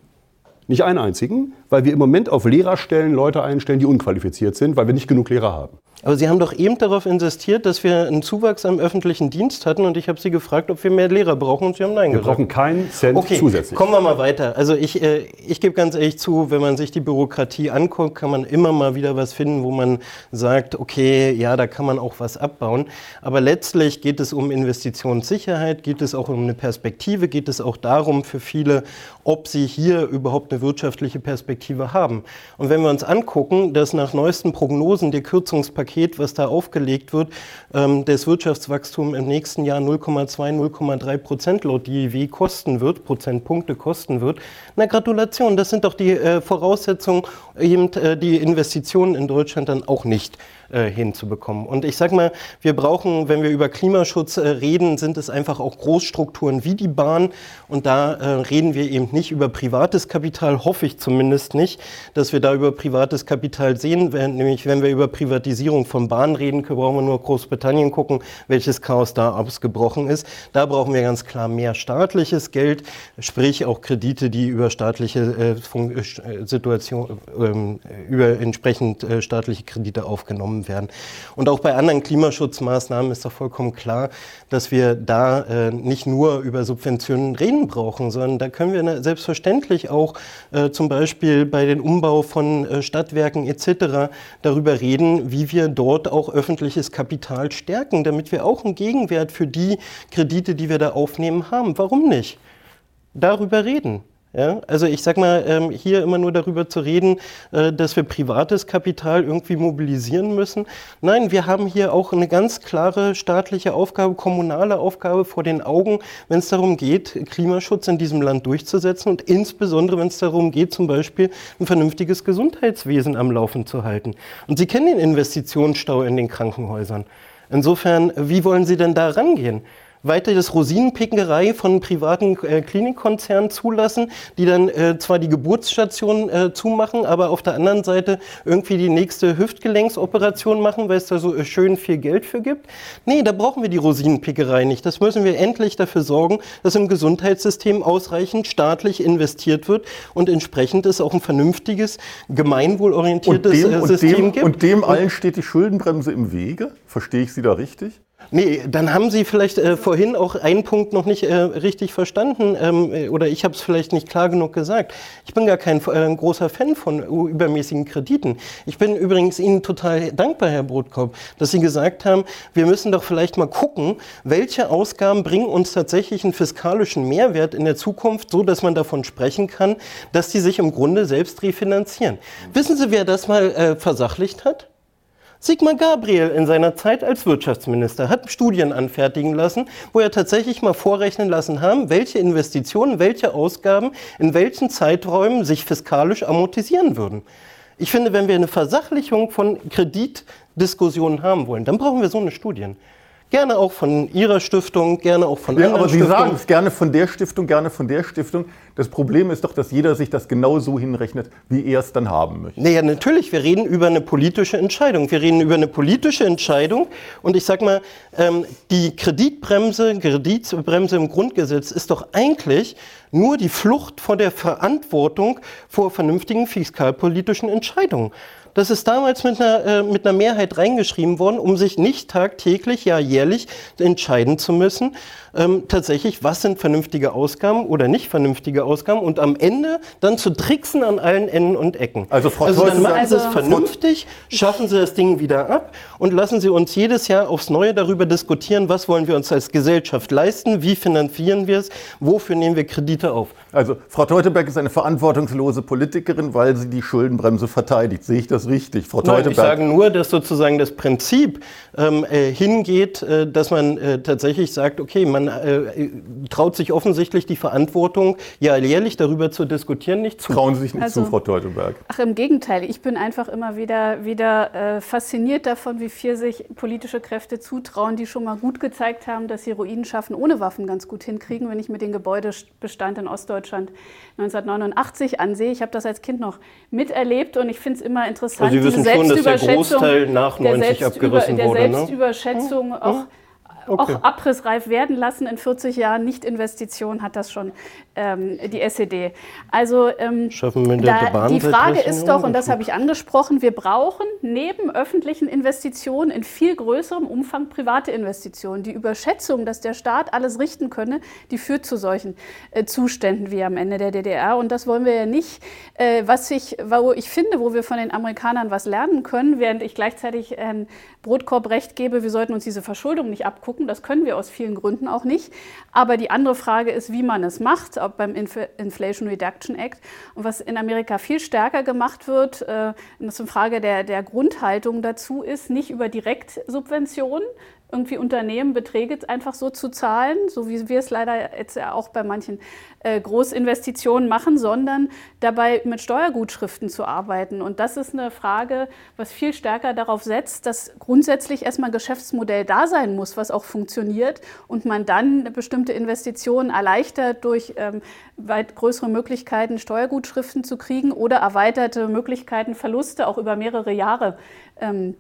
Speaker 5: Nicht einen einzigen, weil wir im Moment auf Lehrerstellen Leute einstellen, die unqualifiziert sind, weil wir nicht genug Lehrer haben.
Speaker 4: Aber Sie haben doch eben darauf insistiert, dass wir einen Zuwachs am öffentlichen Dienst hatten und ich habe Sie gefragt, ob wir mehr Lehrer brauchen und Sie haben Nein
Speaker 5: Wir
Speaker 4: gesagt.
Speaker 5: brauchen keinen Cent
Speaker 4: Okay,
Speaker 5: zusätzlich.
Speaker 4: kommen wir mal weiter. Also ich, äh, ich gebe ganz ehrlich zu, wenn man sich die Bürokratie anguckt, kann man immer mal wieder was finden, wo man sagt, okay, ja, da kann man auch was abbauen. Aber letztlich geht es um Investitionssicherheit, geht es auch um eine Perspektive, geht es auch darum für viele, ob sie hier überhaupt eine wirtschaftliche Perspektive haben. Und wenn wir uns angucken, dass nach neuesten Prognosen der Kürzungspaket, was da aufgelegt wird, ähm, das Wirtschaftswachstum im nächsten Jahr 0,2, 0,3 Prozent laut DIW kosten wird, Prozentpunkte kosten wird. Na Gratulation, das sind doch die äh, Voraussetzungen, eben äh, die Investitionen in Deutschland dann auch nicht äh, hinzubekommen. Und ich sag mal, wir brauchen, wenn wir über Klimaschutz äh, reden, sind es einfach auch Großstrukturen wie die Bahn. Und da äh, reden wir eben nicht über privates Kapital, hoffe ich zumindest nicht, dass wir da über privates Kapital sehen. Wenn, nämlich, wenn wir über Privatisierung von Bahnen reden, brauchen wir nur Großbritannien gucken, welches Chaos da ausgebrochen ist. Da brauchen wir ganz klar mehr staatliches Geld, sprich auch Kredite, die über staatliche äh, äh, Situation, ähm, über entsprechend staatliche Kredite aufgenommen werden. Und auch bei anderen Klimaschutzmaßnahmen ist doch vollkommen klar, dass wir da äh, nicht nur über Subventionen reden brauchen, sondern da können wir na- selbstverständlich auch äh, zum Beispiel bei den Umbau von äh, Stadtwerken etc. darüber reden, wie wir dort auch öffentliches Kapital stärken, damit wir auch einen Gegenwert für die Kredite, die wir da aufnehmen, haben. Warum nicht? Darüber reden. Ja, also ich sag mal, ähm, hier immer nur darüber zu reden, äh, dass wir privates Kapital irgendwie mobilisieren müssen. Nein, wir haben hier auch eine ganz klare staatliche Aufgabe, kommunale Aufgabe vor den Augen, wenn es darum geht, Klimaschutz in diesem Land durchzusetzen und insbesondere, wenn es darum geht, zum Beispiel ein vernünftiges Gesundheitswesen am Laufen zu halten. Und Sie kennen den Investitionsstau in den Krankenhäusern. Insofern, wie wollen Sie denn da rangehen? Weiter das Rosinenpickerei von privaten äh, Klinikkonzernen zulassen, die dann äh, zwar die Geburtsstation äh, zumachen, aber auf der anderen Seite irgendwie die nächste Hüftgelenksoperation machen, weil es da so äh, schön viel Geld für gibt. Nee, da brauchen wir die Rosinenpickerei nicht. Das müssen wir endlich dafür sorgen, dass im Gesundheitssystem ausreichend staatlich investiert wird und entsprechend es auch ein vernünftiges, gemeinwohlorientiertes
Speaker 2: und dem,
Speaker 4: äh,
Speaker 2: und
Speaker 4: System
Speaker 2: dem,
Speaker 4: gibt.
Speaker 2: Und dem allen steht die Schuldenbremse im Wege? Verstehe ich Sie da richtig?
Speaker 4: Nee, dann haben Sie vielleicht äh, vorhin auch einen Punkt noch nicht äh, richtig verstanden ähm, äh, oder ich habe es vielleicht nicht klar genug gesagt. Ich bin gar kein äh, großer Fan von übermäßigen Krediten. Ich bin übrigens Ihnen total dankbar, Herr Brotkorb, dass Sie gesagt haben, wir müssen doch vielleicht mal gucken, welche Ausgaben bringen uns tatsächlich einen fiskalischen Mehrwert in der Zukunft, so dass man davon sprechen kann, dass die sich im Grunde selbst refinanzieren. Wissen Sie, wer das mal äh, versachlicht hat? Sigmar Gabriel in seiner Zeit als Wirtschaftsminister hat Studien anfertigen lassen, wo er tatsächlich mal vorrechnen lassen haben, welche Investitionen, welche Ausgaben in welchen Zeiträumen sich fiskalisch amortisieren würden. Ich finde, wenn wir eine Versachlichung von Kreditdiskussionen haben wollen, dann brauchen wir so eine Studien. Gerne auch von Ihrer Stiftung, gerne auch von
Speaker 2: Ja,
Speaker 4: anderen
Speaker 2: aber Sie
Speaker 4: Stiftungen.
Speaker 2: sagen es gerne von der Stiftung, gerne von der Stiftung. Das Problem ist doch, dass jeder sich das genau so hinrechnet, wie er es dann haben möchte.
Speaker 4: Naja, natürlich, wir reden über eine politische Entscheidung. Wir reden über eine politische Entscheidung. Und ich sag mal, ähm, die Kreditbremse, Kreditbremse im Grundgesetz ist doch eigentlich nur die Flucht vor der Verantwortung vor vernünftigen fiskalpolitischen Entscheidungen. Das ist damals mit einer, äh, mit einer Mehrheit reingeschrieben worden, um sich nicht tagtäglich, ja jährlich entscheiden zu müssen, ähm, tatsächlich, was sind vernünftige Ausgaben oder nicht vernünftige Ausgaben und am Ende dann zu tricksen an allen Enden und Ecken.
Speaker 2: Also Frau
Speaker 4: also dann machen Sie es
Speaker 3: Also-
Speaker 4: vernünftig, schaffen Sie das Ding wieder ab und lassen Sie uns jedes Jahr aufs Neue darüber diskutieren, was wollen wir uns als Gesellschaft leisten, wie finanzieren wir es, wofür nehmen wir Kredite auf.
Speaker 2: Also Frau Teuteberg ist eine verantwortungslose Politikerin, weil sie die Schuldenbremse verteidigt. Sehe ich das richtig? Frau
Speaker 4: Nein, ich
Speaker 2: Teuteberg.
Speaker 4: sage nur, dass sozusagen das Prinzip ähm, äh, hingeht, äh, dass man äh, tatsächlich sagt, okay, man äh, traut sich offensichtlich die Verantwortung, ja jährlich darüber zu diskutieren, nicht zu.
Speaker 2: Trauen Sie sich nicht
Speaker 3: Also-
Speaker 2: zu, Frau Teuteberg.
Speaker 3: Ach, im Gegenteil. Ich bin einfach immer wieder, wieder äh, fasziniert davon, wie viel sich politische Kräfte zutrauen, die schon mal gut gezeigt haben, dass sie Ruinen schaffen ohne Waffen ganz gut hinkriegen. Wenn ich mir den Gebäudebestand in Ostdeutschland 1989 ansehe, ich habe das als Kind noch miterlebt und ich finde es immer interessant,
Speaker 4: Also Sie wissen schon, dass der
Speaker 3: Selbstüberschätzung-
Speaker 4: Großteil nach 90
Speaker 3: der
Speaker 4: abgerissen
Speaker 3: der
Speaker 4: wurde, ne?
Speaker 3: Selbstüberschätzung auch
Speaker 4: Okay.
Speaker 3: auch abrissreif werden lassen in 40 Jahren, Nicht-Investition hat das schon ähm, die SED. Also ähm, da, die Frage
Speaker 4: 30
Speaker 3: ist doch, und das habe ich angesprochen, wir brauchen neben öffentlichen Investitionen in viel größerem Umfang private Investitionen. Die Überschätzung, dass der Staat alles richten könne, die führt zu solchen äh, Zuständen wie am Ende der DDR. Und das wollen wir ja nicht. Äh, was ich, wo ich finde, wo wir von den Amerikanern was lernen können, während ich gleichzeitig Herrn Brotkorb recht gebe, wir sollten uns diese Verschuldung nicht abgucken. Das können wir aus vielen Gründen auch nicht. Aber die andere Frage ist, wie man es macht, auch beim Inf Inflation Reduction Act. Und was in Amerika viel stärker gemacht wird, äh, das ist eine Frage der, der Grundhaltung dazu, ist nicht über Direktsubventionen, irgendwie Unternehmen Beträge einfach so zu zahlen, so wie wir es leider jetzt ja auch bei manchen äh, Großinvestitionen machen, sondern dabei mit Steuergutschriften zu arbeiten. Und das ist eine Frage, was viel stärker darauf setzt, dass grundsätzlich erstmal ein Geschäftsmodell da sein muss, was auch funktioniert und man dann bestimmte Investitionen erleichtert durch ähm, weit größere Möglichkeiten, Steuergutschriften zu kriegen oder erweiterte Möglichkeiten, Verluste auch über mehrere Jahre ähm,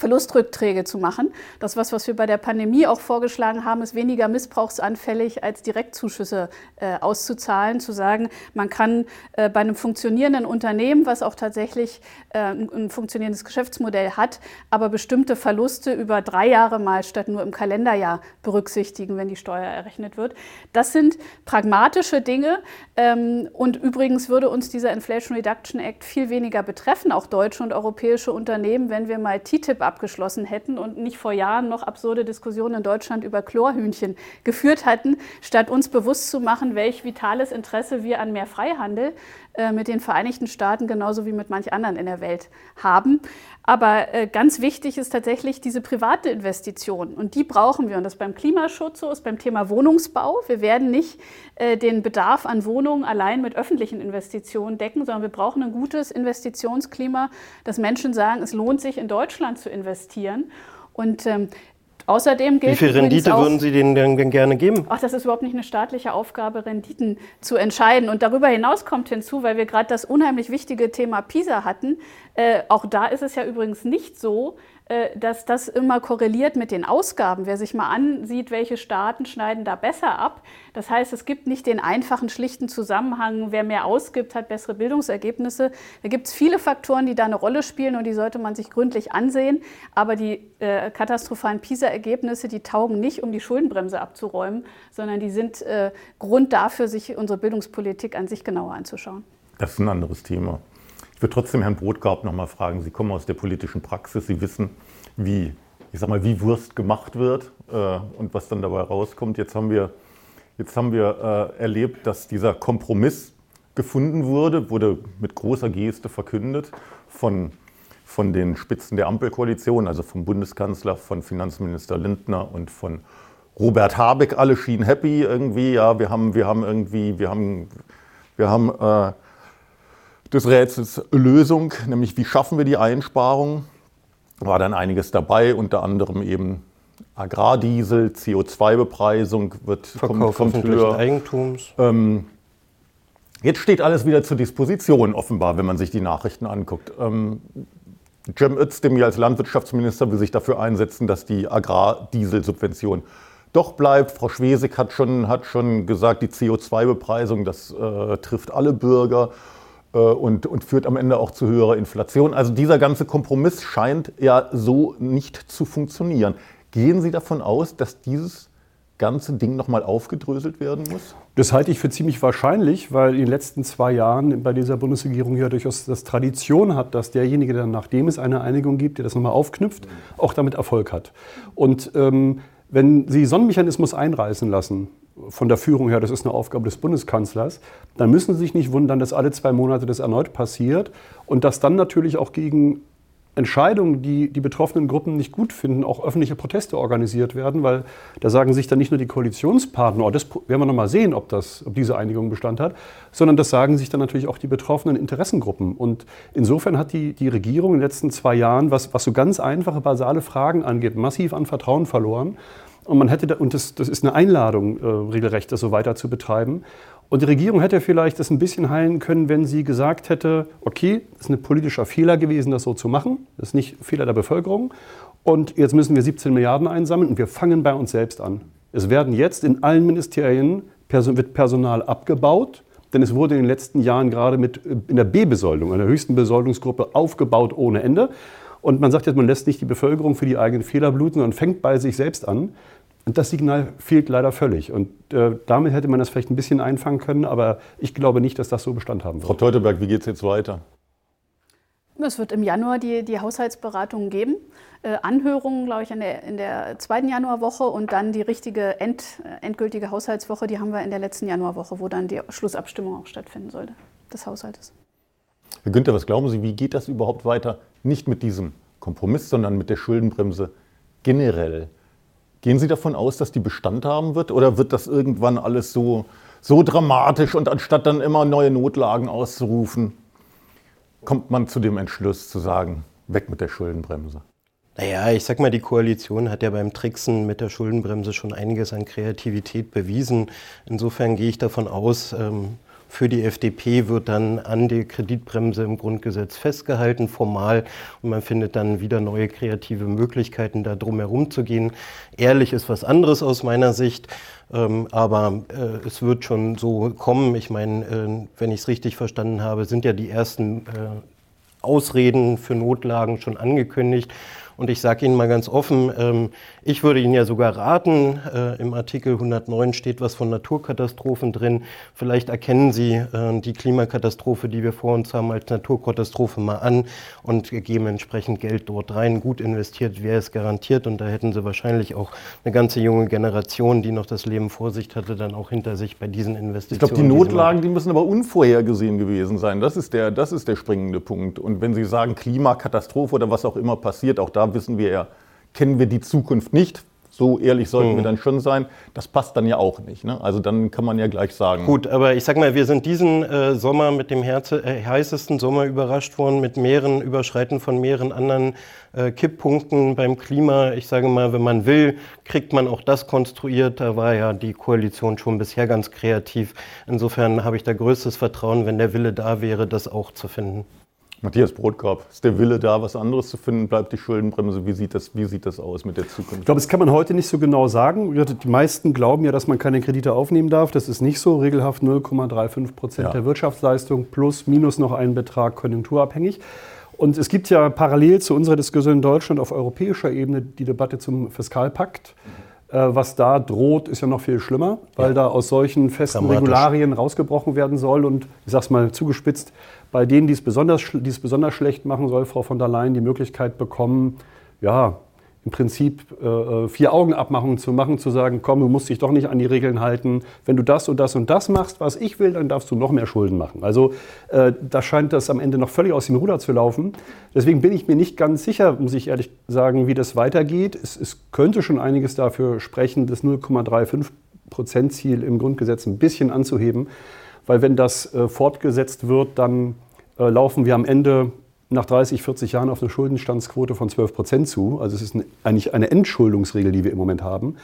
Speaker 3: Verlustrückträge zu machen. Das, was, was wir bei der Pandemie auch vorgeschlagen haben, ist weniger missbrauchsanfällig als Direktzuschüsse äh, auszuzahlen, zu sagen, man kann äh, bei einem funktionierenden Unternehmen, was auch tatsächlich äh, ein, ein funktionierendes Geschäftsmodell hat, aber bestimmte Verluste über drei Jahre mal statt nur im Kalenderjahr berücksichtigen, wenn die Steuer errechnet wird. Das sind pragmatische Dinge ähm, und übrigens würde uns dieser Inflation Reduction Act viel weniger betreffen, auch deutsche und europäische Unternehmen, wenn wir mal TTIP abgeschlossen hätten und nicht vor Jahren noch absurde Diskussionen in Deutschland über Chlorhühnchen geführt hatten, statt uns bewusst zu machen, welch vitales Interesse wir an mehr Freihandel äh, mit den Vereinigten Staaten genauso wie mit manch anderen in der Welt haben. Aber äh, ganz wichtig ist tatsächlich diese private Investition. Und die brauchen wir. Und das beim Klimaschutz so ist, beim Thema Wohnungsbau. Wir werden nicht äh, den Bedarf an Wohnungen allein mit öffentlichen Investitionen decken, sondern wir brauchen ein gutes Investitionsklima, dass Menschen sagen, es lohnt sich in Deutschland zu investieren. Und ähm, Außerdem gilt
Speaker 4: Wie viel Rendite
Speaker 3: auch,
Speaker 4: würden Sie denen denn gerne geben?
Speaker 3: Ach, das ist überhaupt nicht eine staatliche Aufgabe, Renditen zu entscheiden. Und darüber hinaus kommt hinzu, weil wir gerade das unheimlich wichtige Thema PISA hatten, äh, auch da ist es ja übrigens nicht so, dass das immer korreliert mit den Ausgaben. Wer sich mal ansieht, welche Staaten schneiden da besser ab. Das heißt, es gibt nicht den einfachen, schlichten Zusammenhang, wer mehr ausgibt, hat bessere Bildungsergebnisse. Da gibt es viele Faktoren, die da eine Rolle spielen und die sollte man sich gründlich ansehen. Aber die äh, katastrophalen PISA-Ergebnisse, die taugen nicht, um die Schuldenbremse abzuräumen, sondern die sind äh, Grund dafür, sich unsere Bildungspolitik an sich genauer anzuschauen.
Speaker 2: Das ist ein anderes Thema. Ich würde trotzdem Herrn Brotgarb noch mal fragen. Sie kommen aus der politischen Praxis. Sie wissen, wie, ich sag mal, wie Wurst gemacht wird äh, und was dann dabei rauskommt. Jetzt haben wir, jetzt haben wir äh, erlebt, dass dieser Kompromiss gefunden wurde, wurde mit großer Geste verkündet von, von den Spitzen der Ampelkoalition, also vom Bundeskanzler, von Finanzminister Lindner und von Robert Habeck. Alle schienen happy irgendwie. Ja, wir haben, wir haben irgendwie, wir haben, wir haben äh, des Rätsels Lösung, nämlich wie schaffen wir die Einsparung. War dann einiges dabei, unter anderem eben Agrardiesel, CO2-Bepreisung wird
Speaker 4: Verkauf kommt, kommt höher. Eigentums. Ähm,
Speaker 2: jetzt steht alles wieder zur Disposition, offenbar, wenn man sich die Nachrichten anguckt. Ähm, Cem Özdemir als Landwirtschaftsminister will sich dafür einsetzen, dass die Agrardieselsubvention doch bleibt. Frau Schwesig hat schon, hat schon gesagt, die CO2-Bepreisung, das äh, trifft alle Bürger. Äh, und, und führt am Ende auch zu höherer Inflation. Also dieser ganze Kompromiss scheint ja so nicht zu funktionieren. Gehen Sie davon aus, dass dieses ganze Ding nochmal aufgedröselt werden muss?
Speaker 5: Das halte ich für ziemlich wahrscheinlich, weil in den letzten zwei Jahren bei dieser Bundesregierung ja durchaus das Tradition hat, dass derjenige, der nachdem es eine Einigung gibt, der das nochmal aufknüpft, auch damit Erfolg hat. Und ähm, wenn Sie so einen Mechanismus einreißen lassen, von der Führung her, das ist eine Aufgabe des Bundeskanzlers, dann müssen Sie sich nicht wundern, dass alle zwei Monate das erneut passiert und dass dann natürlich auch gegen Entscheidungen, die die betroffenen Gruppen nicht gut finden, auch öffentliche Proteste organisiert werden, weil da sagen sich dann nicht nur die Koalitionspartner, oh, das werden wir noch mal sehen, ob, das, ob diese Einigung Bestand hat, sondern das sagen sich dann natürlich auch die betroffenen Interessengruppen. Und insofern hat die, die Regierung in den letzten zwei Jahren, was, was so ganz einfache, basale Fragen angeht, massiv an Vertrauen verloren. Und man hätte, und das, das ist eine Einladung, äh, regelrecht das so weiter zu betreiben. Und die Regierung hätte vielleicht das ein bisschen heilen können, wenn sie gesagt hätte, okay, das ist ein politischer Fehler gewesen, das so zu machen. Das ist nicht Fehler der Bevölkerung. Und jetzt müssen wir 17 Milliarden einsammeln und wir fangen bei uns selbst an. Es werden jetzt in allen Ministerien wird Personal abgebaut, denn es wurde in den letzten Jahren gerade mit in der B-Besoldung, einer höchsten Besoldungsgruppe, aufgebaut ohne Ende. Und man sagt jetzt, man lässt nicht die Bevölkerung für die eigenen Fehler bluten, sondern fängt bei sich selbst an. Und das Signal fehlt leider völlig. Und äh, damit hätte man das vielleicht ein bisschen einfangen können, aber ich glaube nicht, dass das so Bestand haben wird.
Speaker 2: Frau Teuteberg, wie geht es jetzt weiter?
Speaker 3: Es wird im Januar die, die Haushaltsberatungen geben. Äh, Anhörungen, glaube ich, in der, in der zweiten Januarwoche und dann die richtige end, endgültige Haushaltswoche, die haben wir in der letzten Januarwoche, wo dann die Schlussabstimmung auch stattfinden sollte, des Haushaltes.
Speaker 2: Herr Günther, was glauben Sie, wie geht das überhaupt weiter? Nicht mit diesem Kompromiss, sondern mit der Schuldenbremse generell. Gehen Sie davon aus, dass die Bestand haben wird oder wird das irgendwann alles so, so dramatisch und anstatt dann immer neue Notlagen auszurufen, kommt man zu dem Entschluss zu sagen, weg mit der Schuldenbremse?
Speaker 4: Naja, ich sag mal, die Koalition hat ja beim Tricksen mit der Schuldenbremse schon einiges an Kreativität bewiesen. Insofern gehe ich davon aus, ähm, für die FDP wird dann an der Kreditbremse im Grundgesetz festgehalten, formal, und man findet dann wieder neue kreative Möglichkeiten, da drum herum zu gehen. Ehrlich ist was anderes aus meiner Sicht, ähm, aber äh, es wird schon so kommen. Ich meine, äh, wenn ich es richtig verstanden habe, sind ja die ersten äh, Ausreden für Notlagen schon angekündigt. Und ich sage Ihnen mal ganz offen, ähm, ich würde Ihnen ja sogar raten, äh, im Artikel 109 steht was von Naturkatastrophen drin. Vielleicht erkennen Sie äh, die Klimakatastrophe, die wir vor uns haben, als Naturkatastrophe mal an und geben entsprechend Geld dort rein. Gut investiert wäre es garantiert und da hätten Sie wahrscheinlich auch eine ganze junge Generation, die noch das Leben vor sich hatte, dann auch hinter sich bei diesen Investitionen.
Speaker 2: Ich glaube, die Notlagen, die müssen aber unvorhergesehen gewesen sein. Das ist, der, das ist der springende Punkt. Und wenn Sie sagen Klimakatastrophe oder was auch immer passiert, auch da wissen wir ja, kennen wir die Zukunft nicht. So ehrlich sollten mhm. wir dann schon sein. Das passt dann ja auch nicht. Ne? Also dann kann man ja gleich sagen.
Speaker 4: Gut, aber ich sag mal, wir sind diesen äh, Sommer mit dem Herze, äh, heißesten Sommer überrascht worden, mit mehreren Überschreiten von mehreren anderen äh, Kipppunkten beim Klima. Ich sage mal, wenn man will, kriegt man auch das konstruiert. Da war ja die Koalition schon bisher ganz kreativ. Insofern habe ich da größtes Vertrauen, wenn der Wille da wäre, das auch zu finden.
Speaker 2: Matthias Brotkorb, ist der Wille da, was anderes zu finden? Bleibt die Schuldenbremse? Wie sieht das, wie sieht das aus mit der Zukunft?
Speaker 5: Ich glaube, das kann man heute nicht so genau sagen. Die meisten glauben ja, dass man keine Kredite aufnehmen darf. Das ist nicht so. Regelhaft 0,35 Prozent ja. der Wirtschaftsleistung plus minus noch einen Betrag konjunkturabhängig. Und es gibt ja parallel zu unserer Diskussion in Deutschland auf europäischer Ebene die Debatte zum Fiskalpakt. Mhm. Äh, was da droht, ist ja noch viel schlimmer, weil ja. da aus solchen festen Regularien rausgebrochen werden soll. Und ich sage es mal zugespitzt, bei denen, die es, besonders, die es besonders schlecht machen soll, Frau von der Leyen die Möglichkeit bekommen, ja, im Prinzip äh, äh, vier Augenabmachungen zu machen, zu sagen, komm, du musst dich doch nicht an die Regeln halten. Wenn du das und das und das machst, was ich will, dann darfst du noch mehr Schulden machen. Also äh, da scheint das am Ende noch völlig aus dem Ruder zu laufen. Deswegen bin ich mir nicht ganz sicher, muss ich ehrlich sagen, wie das weitergeht. Es, es könnte schon einiges dafür sprechen, das 0,35 Prozent Ziel im Grundgesetz ein bisschen anzuheben weil wenn das äh, fortgesetzt wird, dann äh, laufen wir am Ende nach 30, 40 Jahren auf eine Schuldenstandsquote von 12 Prozent zu. Also es ist eine, eigentlich eine Entschuldungsregel, die wir im Moment haben.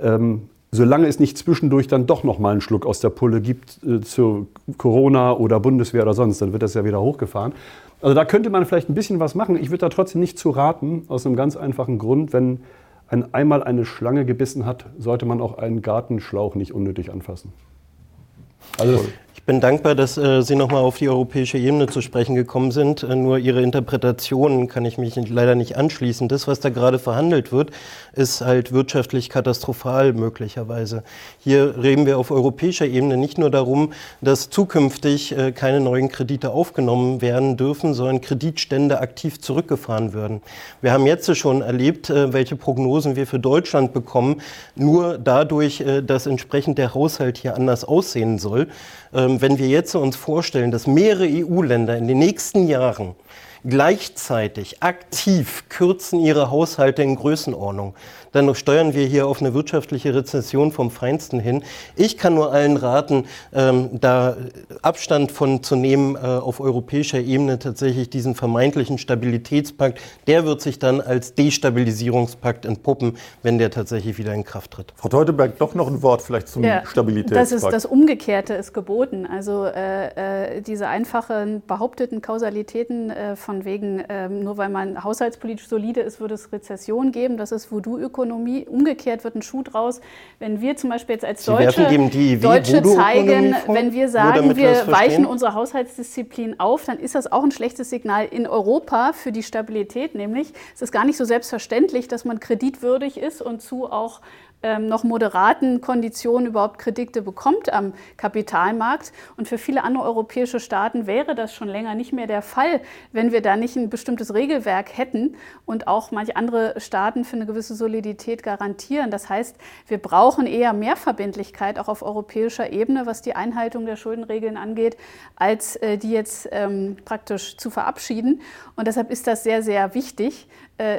Speaker 5: Ähm, solange es nicht zwischendurch dann doch noch mal einen Schluck aus der Pulle gibt äh, zu Corona oder Bundeswehr oder sonst, dann wird das ja wieder hochgefahren. Also da könnte man vielleicht ein bisschen was machen. Ich würde da trotzdem nicht zu raten, aus einem ganz einfachen Grund, wenn ein einmal eine Schlange gebissen hat, sollte man auch einen Gartenschlauch nicht unnötig anfassen.
Speaker 4: Also ich bin dankbar, dass äh, Sie nochmal auf die europäische Ebene zu sprechen gekommen sind. Äh, nur Ihre Interpretationen kann ich mich leider nicht anschließen. Das, was da gerade verhandelt wird, ist halt wirtschaftlich katastrophal möglicherweise. Hier reden wir auf europäischer Ebene nicht nur darum, dass zukünftig äh, keine neuen Kredite aufgenommen werden dürfen, sondern Kreditstände aktiv zurückgefahren würden. Wir haben jetzt schon erlebt, äh, welche Prognosen wir für Deutschland bekommen, nur dadurch, äh, dass entsprechend der Haushalt hier anders aussehen soll. Ähm, wenn wir jetzt uns vorstellen, dass mehrere EU-Länder in den nächsten Jahren gleichzeitig aktiv kürzen ihre Haushalte in Größenordnung, dann steuern wir hier auf eine wirtschaftliche Rezession vom Feinsten hin. Ich kann nur allen raten, ähm, da Abstand von zu nehmen äh, auf europäischer Ebene tatsächlich diesen vermeintlichen Stabilitätspakt. Der wird sich dann als Destabilisierungspakt entpuppen, wenn der tatsächlich wieder in Kraft tritt.
Speaker 2: Frau Teuteberg, doch noch ein Wort vielleicht zum ja, Stabilitätspakt.
Speaker 3: Das, ist, das Umgekehrte ist geboten. Also äh, äh, diese einfachen behaupteten Kausalitäten äh, von wegen, ähm, nur weil man haushaltspolitisch solide ist, würde es Rezession geben. Das ist Voodoo-Ökonomie. Ökonomie. Umgekehrt wird ein Schuh draus, wenn wir zum Beispiel jetzt als Deutsche, Deutsche zeigen, wenn wir sagen, wir weichen unsere Haushaltsdisziplin auf, dann ist das auch ein schlechtes Signal in Europa für die Stabilität. Nämlich es ist gar nicht so selbstverständlich, dass man kreditwürdig ist und zu auch noch moderaten Konditionen überhaupt Kredite bekommt am Kapitalmarkt. Und für viele andere europäische Staaten wäre das schon länger nicht mehr der Fall, wenn wir da nicht ein bestimmtes Regelwerk hätten und auch manche andere Staaten für eine gewisse Solidität garantieren. Das heißt, wir brauchen eher mehr Verbindlichkeit auch auf europäischer Ebene, was die Einhaltung der Schuldenregeln angeht, als äh, die jetzt ähm, praktisch zu verabschieden. Und deshalb ist das sehr, sehr wichtig,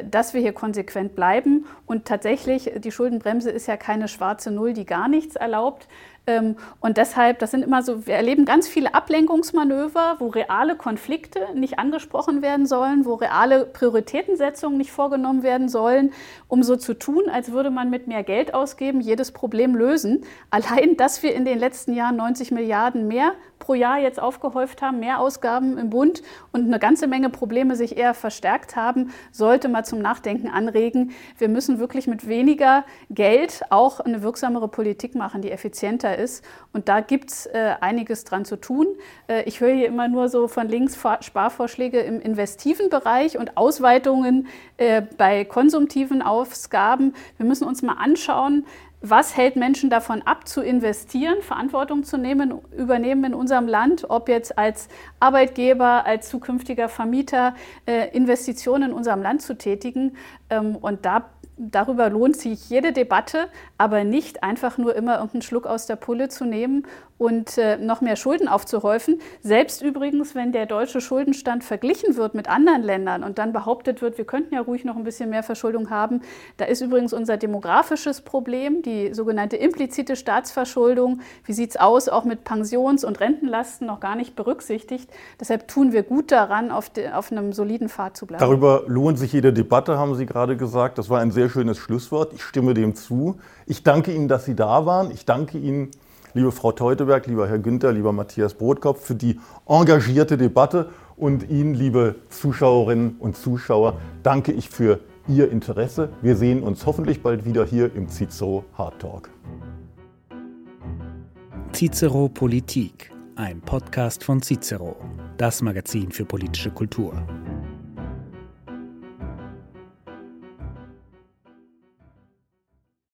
Speaker 3: dass wir hier konsequent bleiben. Und tatsächlich, die Schuldenbremse ist ja keine schwarze Null, die gar nichts erlaubt, ähm, und deshalb, das sind immer so, wir erleben ganz viele Ablenkungsmanöver, wo reale Konflikte nicht angesprochen werden sollen, wo reale Prioritätensetzungen nicht vorgenommen werden sollen, um so zu tun, als würde man mit mehr Geld ausgeben jedes Problem lösen. Allein, dass wir in den letzten Jahren 90 Milliarden mehr pro Jahr jetzt aufgehäuft haben, mehr Ausgaben im Bund und eine ganze Menge Probleme sich eher verstärkt haben, sollte mal zum Nachdenken anregen. Wir müssen wirklich mit weniger Geld auch eine wirksamere Politik machen, die effizienter ist. Und da gibt es äh, einiges dran zu tun. Äh, ich höre hier immer nur so von links Sparvorschläge im investiven Bereich und Ausweitungen äh, bei konsumtiven Ausgaben. Wir müssen uns mal anschauen, was hält Menschen davon ab, zu investieren, Verantwortung zu nehmen, übernehmen in unserem Land, ob jetzt als Arbeitgeber, als zukünftiger Vermieter äh, Investitionen in unserem Land zu tätigen. Ähm, und da darüber lohnt sich jede Debatte, aber nicht einfach nur immer irgendeinen Schluck aus der Pulle zu nehmen und äh, noch mehr Schulden aufzuhäufen. Selbst übrigens, wenn der deutsche Schuldenstand verglichen wird mit anderen Ländern und dann behauptet wird, wir könnten ja ruhig noch ein bisschen mehr Verschuldung haben. Da ist übrigens unser demografisches Problem, die sogenannte implizite Staatsverschuldung. Wie sieht es aus, auch mit Pensions- und Rentenlasten noch gar nicht berücksichtigt. Deshalb tun wir gut daran, auf, de, auf einem soliden Pfad zu bleiben.
Speaker 2: Darüber lohnt sich jede Debatte, haben Sie gerade gesagt. Das war ein sehr schönes Schlusswort. Ich stimme dem zu. Ich danke Ihnen, dass Sie da waren. Ich danke Ihnen, liebe Frau Teuteberg, lieber Herr Günther, lieber Matthias Brotkopf, für die engagierte Debatte. Und Ihnen, liebe Zuschauerinnen und Zuschauer, danke ich für Ihr Interesse. Wir sehen uns hoffentlich bald wieder hier im Cicero Hard Talk.
Speaker 1: Cicero Politik, ein Podcast von Cicero, das Magazin für politische Kultur.